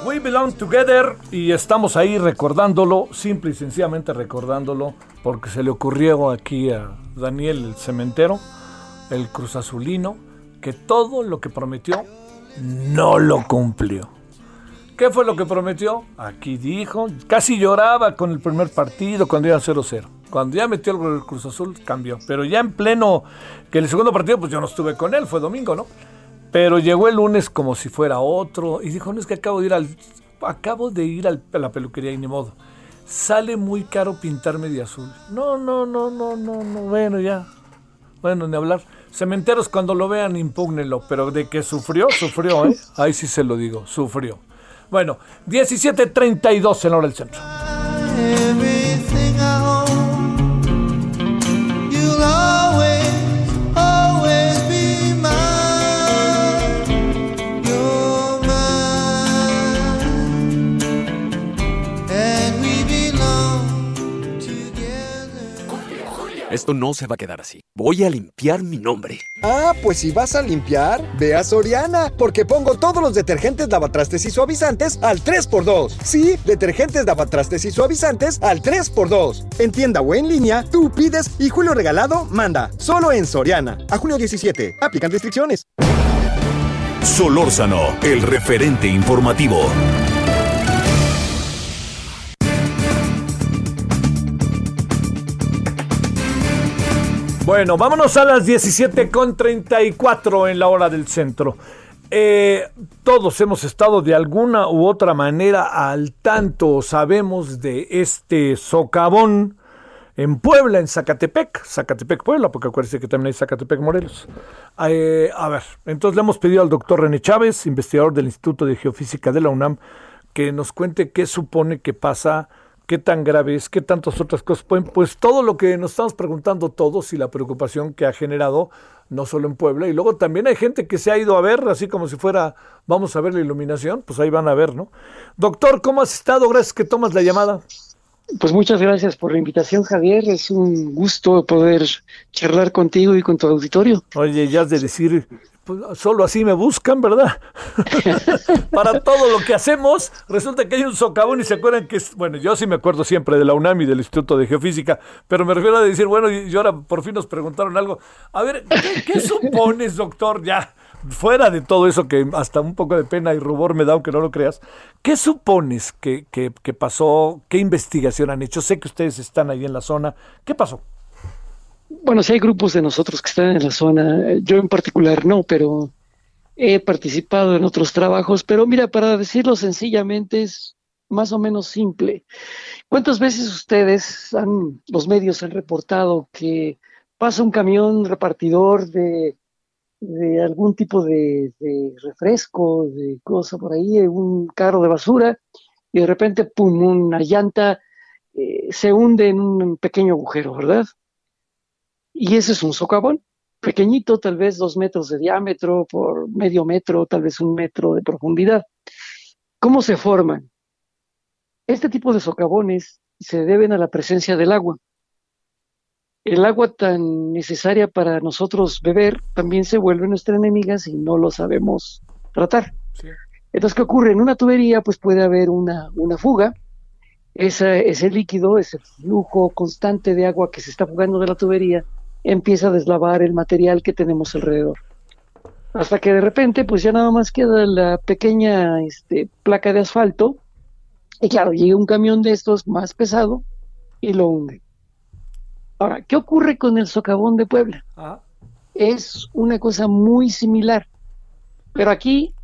We Belong Together y estamos ahí recordándolo, simple y sencillamente recordándolo, porque se le ocurrió aquí a Daniel el cementero, el Cruz Azulino, que todo lo que prometió no lo cumplió. ¿Qué fue lo que prometió? Aquí dijo, casi lloraba con el primer partido cuando iba 0-0. Cuando ya metió el Cruz Azul cambió, pero ya en pleno, que el segundo partido pues yo no estuve con él, fue domingo, ¿no? Pero llegó el lunes como si fuera otro y dijo, no es que acabo de ir al acabo de ir al, a la peluquería y ni modo. Sale muy caro pintarme de azul. No, no, no, no, no, no, bueno, ya. Bueno, ni hablar. Cementeros cuando lo vean, impúgnenlo, pero de que sufrió, sufrió, ¿eh? Ahí sí se lo digo, sufrió. Bueno, 17.32 en hora del centro. Esto no se va a quedar así. Voy a limpiar mi nombre. Ah, pues si vas a limpiar, ve a Soriana, porque pongo todos los detergentes lavatrastes y suavizantes al 3x2. Sí, detergentes lavatrastes y suavizantes al 3x2. En tienda o en línea, tú pides y Julio Regalado manda. Solo en Soriana. A junio 17. Aplican restricciones. Solórzano, el referente informativo. Bueno, vámonos a las 17.34 en la hora del centro. Eh, todos hemos estado de alguna u otra manera al tanto, sabemos de este socavón en Puebla, en Zacatepec, Zacatepec, Puebla, porque acuérdense que también hay Zacatepec, Morelos. Eh, a ver, entonces le hemos pedido al doctor René Chávez, investigador del Instituto de Geofísica de la UNAM, que nos cuente qué supone que pasa qué tan grave es, qué tantas otras cosas pueden, pues todo lo que nos estamos preguntando todos y la preocupación que ha generado, no solo en Puebla, y luego también hay gente que se ha ido a ver, así como si fuera, vamos a ver la iluminación, pues ahí van a ver, ¿no? Doctor, ¿cómo has estado? Gracias que tomas la llamada. Pues muchas gracias por la invitación, Javier. Es un gusto poder charlar contigo y con tu auditorio. Oye, ya has de decir, pues, solo así me buscan, ¿verdad? Para todo lo que hacemos, resulta que hay un socavón y se acuerdan que es, bueno, yo sí me acuerdo siempre de la UNAM y del Instituto de Geofísica, pero me refiero a decir, bueno, y ahora por fin nos preguntaron algo. A ver, ¿qué, qué supones, doctor? Ya, fuera de todo eso que hasta un poco de pena y rubor me da, aunque no lo creas, ¿qué supones que, que, que pasó? ¿Qué investigación han hecho? Sé que ustedes están ahí en la zona. ¿Qué pasó? Bueno, sí hay grupos de nosotros que están en la zona, yo en particular no, pero he participado en otros trabajos, pero mira, para decirlo sencillamente es más o menos simple. ¿Cuántas veces ustedes, han, los medios han reportado que pasa un camión repartidor de, de algún tipo de, refresco, de cosa por ahí, un carro de basura, y de repente, pum, una llanta eh, se hunde en un pequeño agujero, ¿verdad? Y ese es un socavón, pequeñito, tal vez dos metros de diámetro por medio metro, tal vez un metro de profundidad. ¿Cómo se forman? Este tipo de socavones se deben a la presencia del agua. El agua tan necesaria para nosotros beber también se vuelve nuestra enemiga si no lo sabemos tratar. Entonces, ¿qué ocurre? En una tubería pues puede haber una, una fuga, ese, ese líquido, ese flujo constante de agua que se está fugando de la tubería, empieza a deslavar el material que tenemos alrededor. Hasta que de repente, pues ya nada más queda la pequeña este, placa de asfalto, y claro, llega un camión de estos más pesado y lo hunde. Ahora, ¿qué ocurre con el socavón de Puebla? Es una cosa muy similar, pero aquí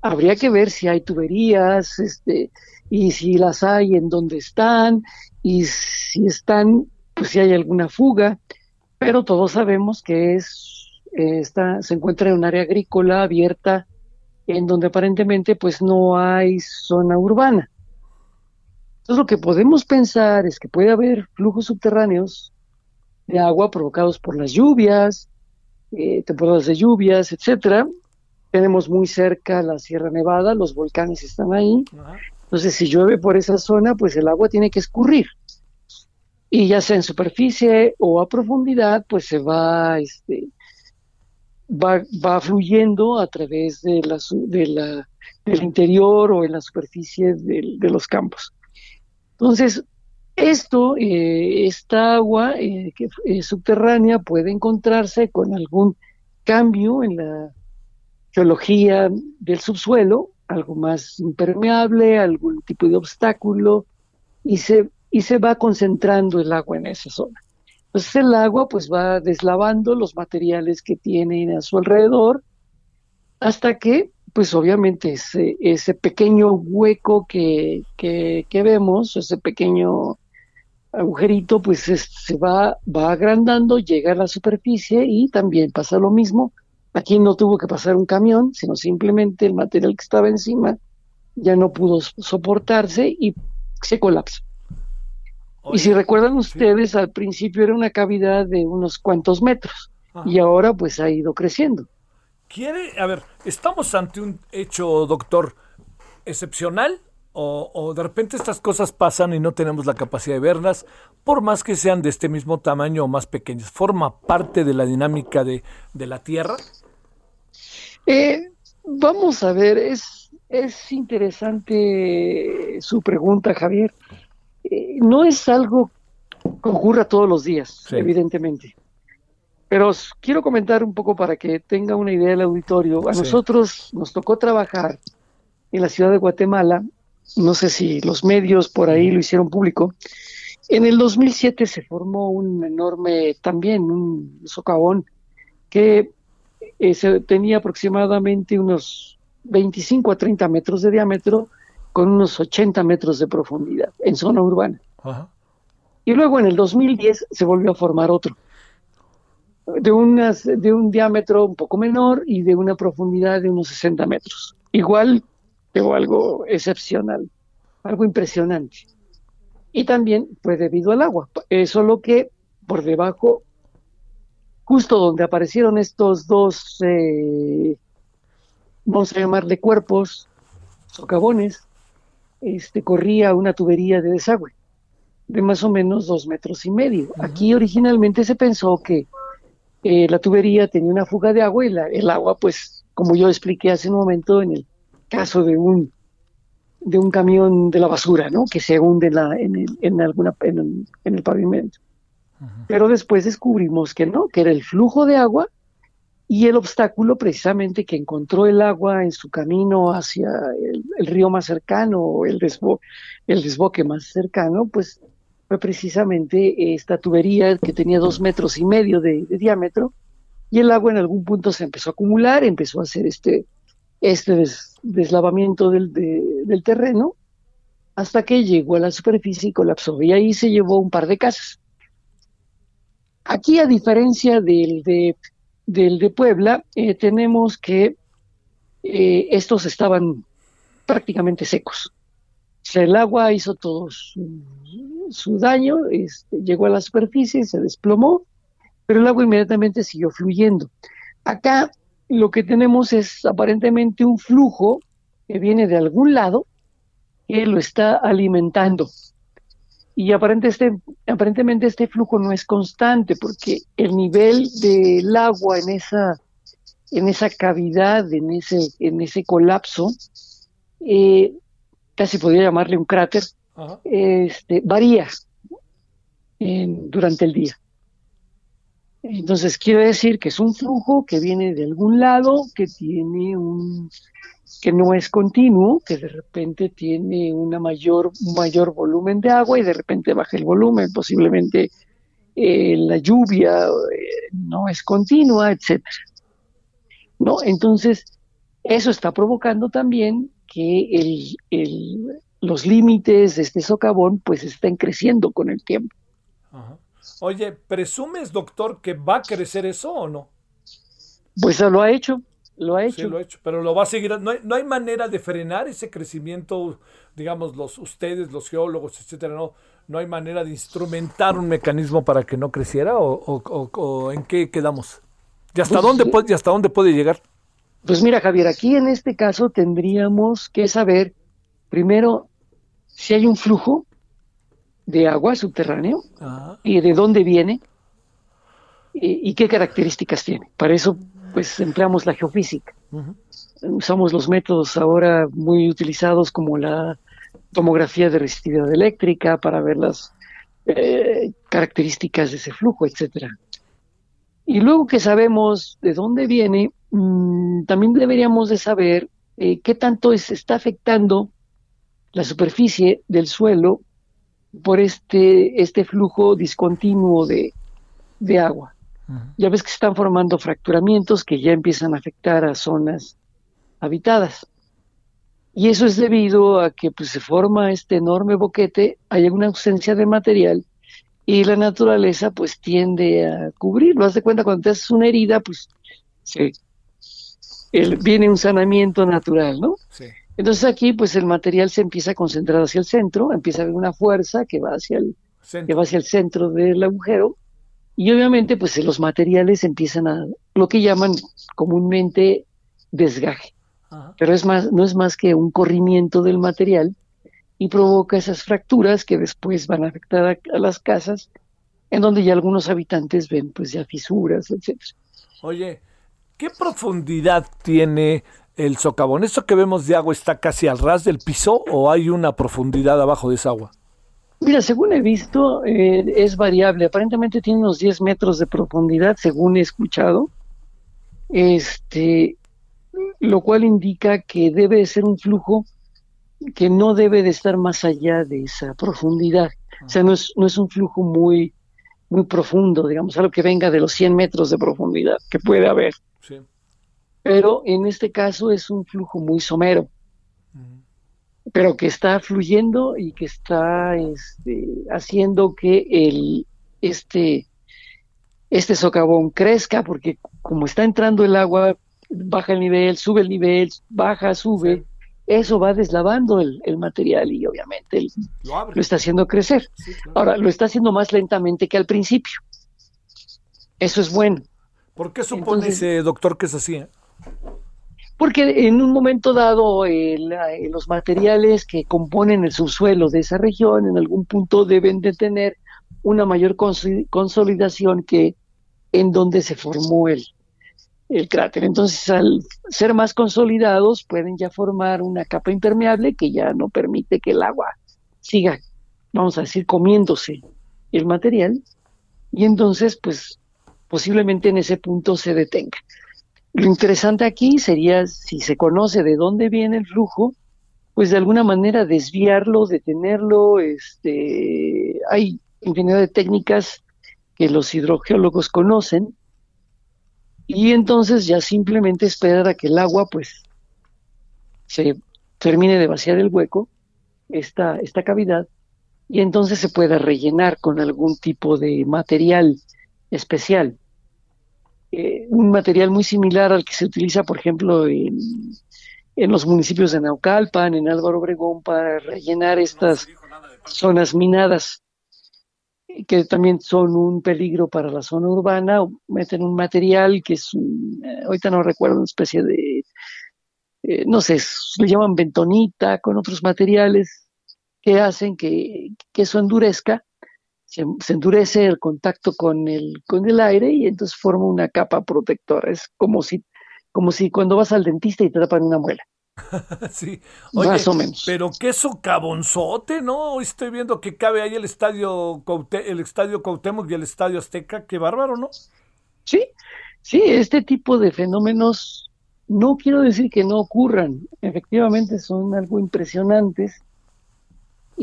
habría que ver si hay tuberías, este, y si las hay, en dónde están, y si están, pues si hay alguna fuga pero todos sabemos que es eh, está, se encuentra en un área agrícola abierta en donde aparentemente pues no hay zona urbana. Entonces lo que podemos pensar es que puede haber flujos subterráneos de agua provocados por las lluvias, eh, temporadas de lluvias, etcétera. Tenemos muy cerca la Sierra Nevada, los volcanes están ahí. Entonces si llueve por esa zona, pues el agua tiene que escurrir y ya sea en superficie o a profundidad, pues se va, este, va, va fluyendo a través de la, de la, del interior o en la superficie de, de los campos. Entonces, esto, eh, esta agua eh, que es subterránea puede encontrarse con algún cambio en la geología del subsuelo, algo más impermeable, algún tipo de obstáculo, y se y se va concentrando el agua en esa zona. Entonces el agua pues va deslavando los materiales que tiene a su alrededor hasta que pues obviamente ese, ese pequeño hueco que, que, vemos, ese pequeño agujerito pues se va, va agrandando, llega a la superficie y también pasa lo mismo. Aquí no tuvo que pasar un camión, sino simplemente el material que estaba encima ya no pudo soportarse y se colapsa y si recuerdan ustedes, al principio era una cavidad de unos cuantos metros y ahora pues ha ido creciendo. ¿Quiere, a ver, estamos ante un hecho, doctor, excepcional O, o de repente estas cosas pasan y no tenemos la capacidad de verlas, por más que sean de este mismo tamaño o más pequeñas. ¿Forma parte de la dinámica de, de la Tierra? Eh, vamos a ver, es, es interesante su pregunta, Javier. Eh, no es algo que ocurra todos los días, Sí. evidentemente. Pero quiero comentar un poco para que tenga una idea del auditorio. A Sí. nosotros nos tocó trabajar en la ciudad de Guatemala, no sé si los medios por ahí lo hicieron público. En el 2007 se formó un enorme, también un socavón, que eh, se tenía aproximadamente unos 25 a 30 metros de diámetro con unos 80 metros de profundidad en zona urbana. Ajá. Y luego en el 2010 se volvió a formar otro, de, unas, de un diámetro un poco menor y de una profundidad de unos 60 metros. Igual, pero algo excepcional, algo impresionante. Y también fue debido al agua, eh, solo que por debajo, justo donde aparecieron estos dos, eh, vamos a llamarle cuerpos, socavones, este, corría una tubería de desagüe de más o menos dos metros y medio. Aquí originalmente se pensó que eh, la tubería tenía una fuga de agua y la- el agua, pues, como yo expliqué hace un momento en el caso de un de un camión de la basura, ¿no? Que se hunde en, la- en, el, en alguna en, el- en el pavimento. Pero después descubrimos que no, que era el flujo de agua y el obstáculo precisamente que encontró el agua en su camino hacia el, el río más cercano o el, desbo- el desboque más cercano, pues fue precisamente esta tubería que tenía dos metros y medio de, de diámetro y el agua en algún punto se empezó a acumular, empezó a hacer este, este des- deslavamiento del, de- del terreno hasta que llegó a la superficie y colapsó y ahí se llevó un par de casas. Aquí, a diferencia del de, del de Puebla, eh, tenemos que eh, estos estaban prácticamente secos. O sea, el agua hizo todo su, su daño, este, llegó a la superficie, se desplomó, pero el agua inmediatamente siguió fluyendo. Acá lo que tenemos es aparentemente un flujo que viene de algún lado que lo está alimentando. Y aparente este- aparentemente este flujo no es constante porque el nivel del agua en esa, en esa cavidad, en ese, en ese colapso, eh, casi podría llamarle un cráter, Ajá. este, varía en- durante el día. Entonces quiere decir que es un flujo que viene de algún lado, que tiene un, que no es continuo, que de repente tiene una mayor, mayor volumen de agua y de repente baja el volumen, posiblemente eh, la lluvia eh, no es continua, etcétera. ¿No? Entonces, eso está provocando también que el, el- los límites de este socavón pues estén creciendo con el tiempo. Ajá. Oye, ¿presumes, doctor, que va a crecer eso o no? Pues lo ha hecho, lo ha hecho. Sí, lo ha hecho, pero lo va a seguir. No hay, no hay manera de frenar ese crecimiento, digamos, los ustedes, los geólogos, etcétera, no, no hay manera de instrumentar un mecanismo para que no creciera o, o- o- o en qué quedamos. ¿Y hasta Pues, dónde puede, y hasta dónde puede llegar? Pues mira, Javier, aquí en este caso tendríamos que saber primero si hay un flujo de agua subterráneo Ajá. y de dónde viene y, y qué características tiene. Para eso, pues empleamos la geofísica. Usamos los métodos ahora muy utilizados como la tomografía de resistividad eléctrica para ver las eh, características de ese flujo, etcétera. Y luego que sabemos de dónde viene, mm, también deberíamos de saber eh, qué tanto es- está afectando la superficie del suelo por este, este flujo discontinuo de, de agua. Ya ves que se están formando fracturamientos que ya empiezan a afectar a zonas habitadas. Y eso es debido a que pues, se forma este enorme boquete, hay una ausencia de material y la naturaleza pues tiende a cubrirlo. Haz de cuenta cuando te haces una herida, pues el- viene un sanamiento natural, ¿no? Sí. Entonces aquí pues el material se empieza a concentrar hacia el centro, empieza a haber una fuerza que va hacia el, que va hacia el centro del agujero y obviamente pues los materiales empiezan a lo que llaman comúnmente desgaje. Ajá. Pero es más, no es más que un corrimiento del material y provoca esas fracturas que después van a afectar a, a las casas, en donde ya algunos habitantes ven pues ya fisuras, etcétera. Oye, ¿qué profundidad tiene el socavón? ¿Esto que vemos de agua está casi al ras del piso o hay una profundidad abajo de esa agua? Mira, según he visto, eh, es variable. Aparentemente tiene unos 10 metros de profundidad, según he escuchado. Este, lo cual indica que debe ser un flujo que no debe de estar más allá de esa profundidad. O sea, no es, no es un flujo muy, muy profundo, digamos, algo que venga de los 100 metros de profundidad, que puede haber. Sí. Pero en este caso es un flujo muy somero, pero que está fluyendo y que está este, haciendo que el, este, este socavón crezca, porque como está entrando el agua, baja el nivel, sube el nivel, baja, sube, eso va deslavando el, el material y obviamente el- Lo está haciendo crecer. Ahora, lo está haciendo más lentamente que al principio. Eso es bueno. ¿Por qué supone Entonces- doctor que es así? eh? Porque en un momento dado eh, eh, los materiales que componen el subsuelo de esa región en algún punto deben de tener una mayor consolidación que en donde se formó el, el cráter. Entonces, al ser más consolidados, pueden ya formar una capa impermeable que ya no permite que el agua siga, vamos a decir, comiéndose el material. Y entonces, pues, posiblemente en ese punto se detenga. Lo interesante aquí sería, si se conoce de dónde viene el flujo, pues de alguna manera desviarlo, detenerlo. Este, hay infinidad de técnicas que los hidrogeólogos conocen y entonces ya simplemente esperar a que el agua pues se termine de vaciar el hueco, esta, esta cavidad, y entonces se pueda rellenar con algún tipo de material especial eh, un material muy similar al que se utiliza, por ejemplo, en, los municipios de Naucalpan, en Álvaro Obregón, para rellenar estas zonas minadas, que también son un peligro para la zona urbana. Meten un material que es, un, eh, ahorita no recuerdo, una especie de, eh, no sé, le llaman bentonita, con otros materiales que hacen que eso endurezca se, se endurece el contacto con el, con el aire y entonces forma una capa protectora. Es como si, como si cuando vas al dentista y te tapan una muela. sí. Más o menos. Pero qué socavonzote, ¿no? Hoy estoy viendo que cabe ahí el estadio el estadio Cuauhtémoc y el estadio Azteca. Qué bárbaro, ¿no? Sí, sí, este tipo de fenómenos no quiero decir que no ocurran, efectivamente son algo impresionantes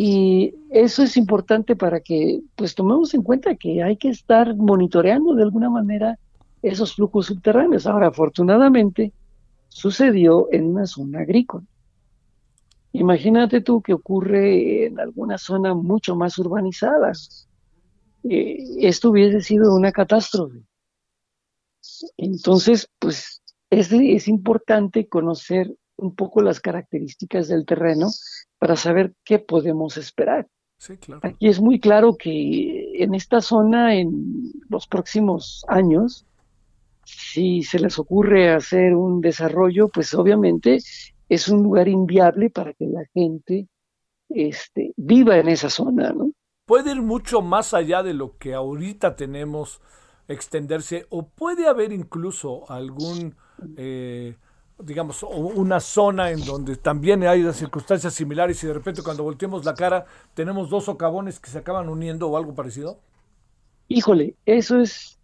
y eso es importante para que pues tomemos en cuenta que hay que estar monitoreando de alguna manera esos flujos subterráneos. Ahora, afortunadamente, sucedió en una zona agrícola. Imagínate tú que ocurre en alguna zona mucho más urbanizada. Eh, esto hubiese sido una catástrofe. Entonces, pues es, es importante conocer un poco las características del terreno para saber qué podemos esperar. Sí, claro. Aquí es muy claro que en esta zona, en los próximos años, si se les ocurre hacer un desarrollo, pues obviamente es un lugar inviable para que la gente este, viva en esa zona, ¿no? Puede ir mucho más allá de lo que ahorita tenemos, extenderse, o puede haber incluso algún, eh, digamos, una zona en donde también hay circunstancias similares y de repente cuando volteemos la cara tenemos dos socavones que se acaban uniendo o algo parecido. Híjole, eso es,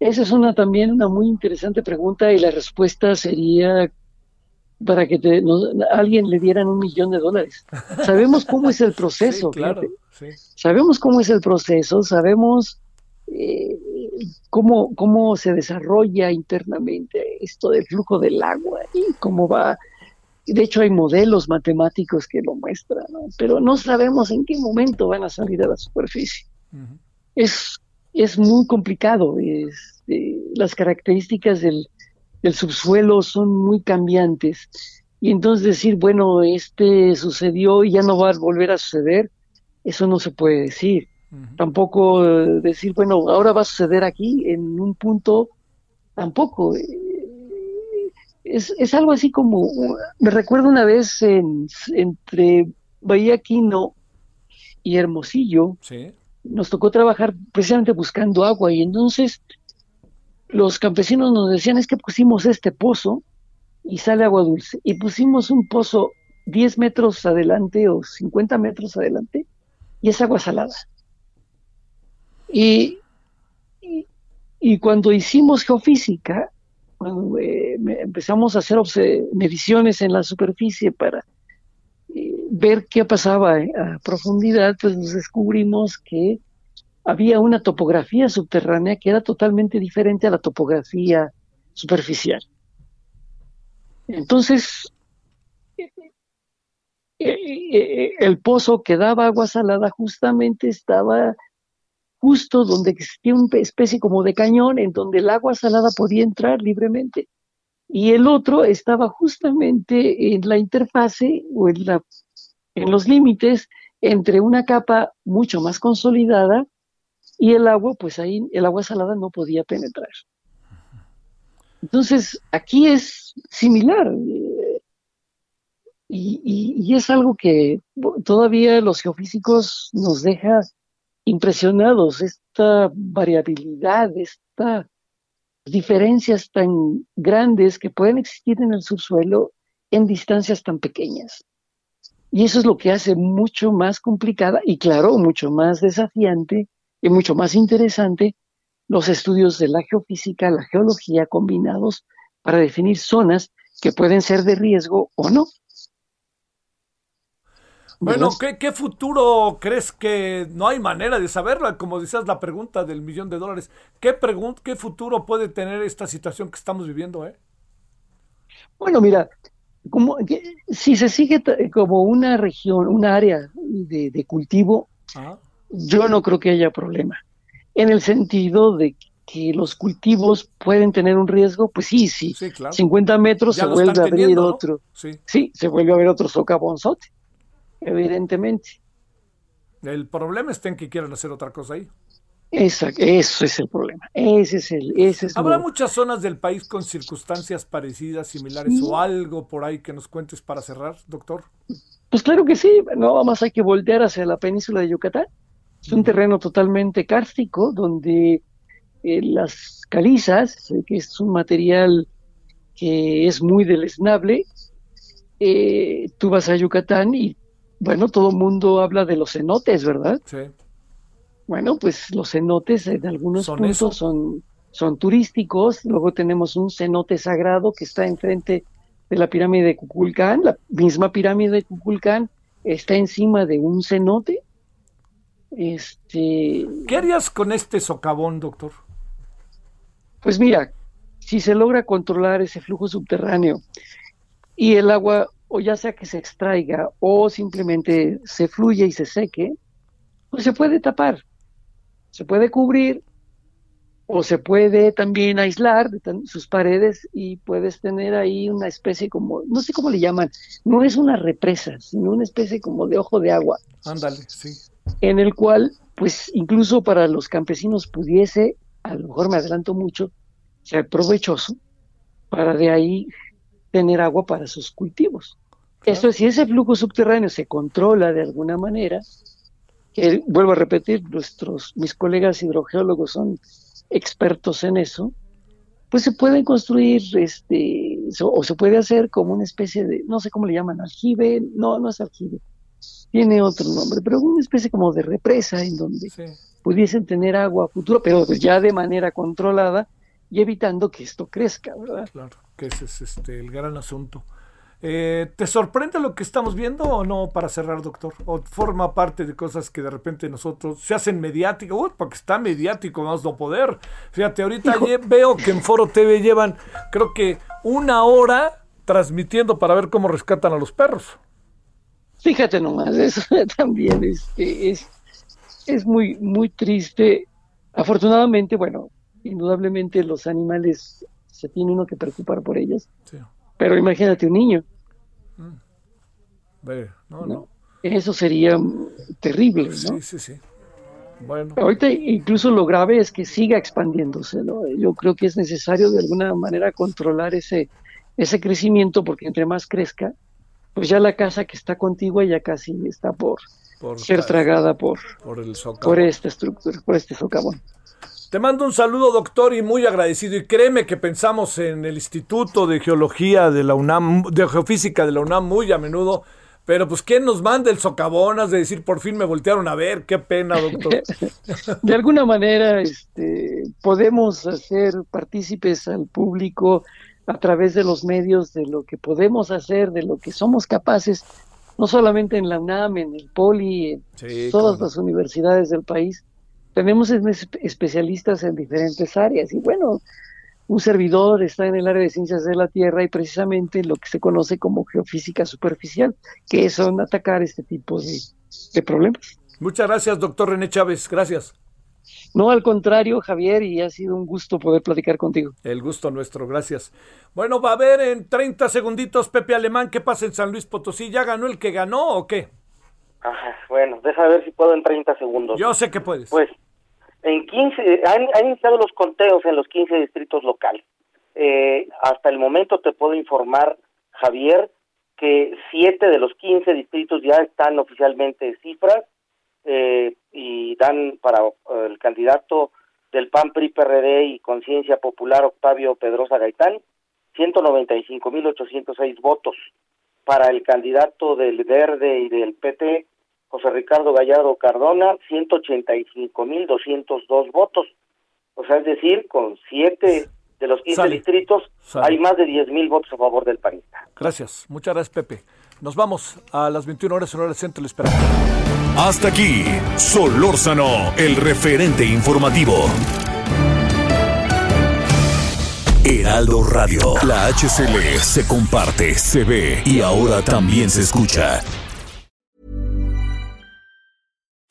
esa es una también una muy interesante pregunta y la respuesta sería para que te- nos- alguien le dieran un millón de dólares. Sabemos cómo es el proceso, Sí, claro, sí. sabemos cómo es el proceso, sabemos eh, cómo, cómo se desarrolla internamente esto del flujo del agua y cómo va. De hecho, hay modelos matemáticos que lo muestran, ¿no? pero no sabemos en qué momento van a salir a la superficie. Es, es muy complicado. este, las características del, del subsuelo son muy cambiantes. Y entonces decir, bueno, este sucedió y ya no va a volver a suceder, eso no se puede decir. Tampoco eh, decir, bueno, ahora va a suceder aquí en un punto, tampoco. Eh, Es, es algo así como, me recuerdo una vez en- entre Bahía Quino y Hermosillo, Sí. nos tocó trabajar precisamente buscando agua y entonces los campesinos nos decían es que pusimos este pozo y sale agua dulce y pusimos un pozo 10 metros adelante o 50 metros adelante y es agua salada. Y, cuando hicimos geofísica, eh, empezamos a hacer mediciones en la superficie para eh, ver qué pasaba eh, a profundidad, pues nos descubrimos que había una topografía subterránea que era totalmente diferente a la topografía superficial. Entonces, eh, el pozo que daba agua salada justamente estaba justo donde existía una especie como de cañón en donde el agua salada podía entrar libremente. Y el otro estaba justamente en la interfase o en, la, en los límites entre una capa mucho más consolidada y el agua, pues ahí el agua salada no podía penetrar. Entonces, aquí es similar. eh, Y, y- y es algo que todavía los geofísicos nos deja impresionados, esta variabilidad, estas diferencias tan grandes que pueden existir en el subsuelo en distancias tan pequeñas. Y eso es lo que hace mucho más complicada y claro, mucho más desafiante y mucho más interesante los estudios de la geofísica, la geología combinados para definir zonas que pueden ser de riesgo o no. Bueno. ¿qué, qué futuro crees que no hay manera de saberlo? Como decías, la pregunta del millón de dólares. ¿Qué, ¿Qué futuro puede tener esta situación que estamos viviendo? Eh? Bueno, mira, como que si se sigue como una región, un área de, de cultivo, yo no creo que haya problema. En el sentido de que los cultivos pueden tener un riesgo, pues sí, sí. Sí, claro. 50 metros Ya se vuelve a abrir teniendo, ¿no? otro. Sí. Sí, se vuelve a ver otro socavonzote, evidentemente. El problema está en que quieran hacer otra cosa ahí. Esa, eso es el problema. Ese es el, ese es ¿Habrá lo- muchas zonas del país con circunstancias parecidas, similares Sí. o algo por ahí que nos cuentes para cerrar, doctor? Pues claro que sí, nada más hay que voltear hacia la península de Yucatán. Es un terreno totalmente kárstico donde eh, las calizas, eh, que es un material que es muy deleznable, eh, tú vas a Yucatán y, bueno, todo el mundo habla de los cenotes, ¿verdad? Sí. Bueno, pues los cenotes en algunos ¿Son puntos eso? son, son turísticos. Luego tenemos un cenote sagrado que está enfrente de la pirámide de Cuculcán. La misma pirámide de Cuculcán está encima de un cenote. Este, ¿Qué harías con este socavón, doctor? pues mira, si se logra controlar ese flujo subterráneo y el agua, o ya sea que se extraiga o simplemente se fluye y se seque, pues se puede tapar, se puede cubrir o se puede también aislar de sus paredes y puedes tener ahí una especie como, no sé cómo le llaman, no es una represa, sino una especie como de ojo de agua Ándale, sí. en el cual, pues incluso para los campesinos pudiese, a lo mejor me adelanto mucho, ser provechoso para de ahí tener agua para sus cultivos. Esto es, si ese flujo subterráneo se controla de alguna manera, que vuelvo a repetir, nuestros, mis colegas hidrogeólogos son expertos en eso, pues se pueden construir, este, so- o se puede hacer como una especie de, no sé cómo le llaman, aljibe, no, no es aljibe, tiene otro nombre, pero una especie como de represa en donde pudiesen tener agua a futuro, pero pues ya de manera controlada y evitando que esto crezca, ¿verdad? Claro, que ese es este, el gran asunto. Eh, ¿Te sorprende lo que estamos viendo o no para cerrar, doctor? ¿O forma parte de cosas que de repente nosotros se hacen mediáticas? Uy, porque está mediático, más no poder. Fíjate, ahorita veo que en Foro TV llevan, creo que una hora transmitiendo para ver cómo rescatan a los perros. Fíjate nomás, eso también es, es muy, muy triste. Afortunadamente, bueno, indudablemente los animales se tiene uno que preocupar por ellos, Sí. pero imagínate un niño, no, no. ¿no? Eso sería terrible, ¿no? Sí, sí, sí. Bueno. Ahorita incluso lo grave es que siga expandiéndose, ¿no? Yo creo que es necesario de alguna manera controlar ese, ese crecimiento porque entre más crezca, pues ya la casa que está contigua ya casi está por, Por ser tragada por, Por el por esta estructura, por este socavón. Te mando un saludo, doctor, y muy agradecido. Y créeme que pensamos en el Instituto de Geología de la UNAM, de Geofísica de la UNAM muy a menudo. Pero pues, ¿quién nos manda el socavón? Has de decir, por fin me voltearon a ver. Qué pena, doctor. De alguna manera, este, podemos hacer partícipes al público a través de los medios de lo que podemos hacer, de lo que somos capaces, no solamente en la UNAM, en el POLI, en Sí, todas las universidades del país. Tenemos es- especialistas en diferentes áreas y bueno, un servidor está en el área de ciencias de la Tierra y precisamente lo que se conoce como geofísica superficial, que son atacar este tipo de, de problemas. Muchas gracias, doctor René Chávez. Gracias. No, al contrario, Javier, y ha sido un gusto poder platicar contigo. El gusto nuestro, gracias. Bueno, va a ver en 30 segunditos Pepe Alemán qué pasa en San Luis Potosí. ¿Ya ganó el que ganó o qué? Ajá, bueno, deja ver si puedo en 30 segundos. Yo sé que puedes. Pues, en 15, han, han iniciado los conteos en los 15 distritos locales. Eh, hasta el momento te puedo informar, Javier, que siete de los 15 distritos ya están oficialmente cifras eh, y dan para eh, el candidato del PAN PRI PRD y Conciencia Popular Octavio Pedrosa Gaitán 195.806 votos para el candidato del Verde y del PT José Ricardo Gallardo Cardona 185.202 votos o sea es decir con siete de los 15 Sale. distritos Sale. hay más de 10.000 votos a favor del panista Gracias. Muchas gracias, Pepe. Nos vamos a las 21 horas en hora del centro. Le esperamos. Hasta aquí, Solórzano, el referente informativo. Heraldo Radio, la HCL se comparte, se ve y ahora también se escucha.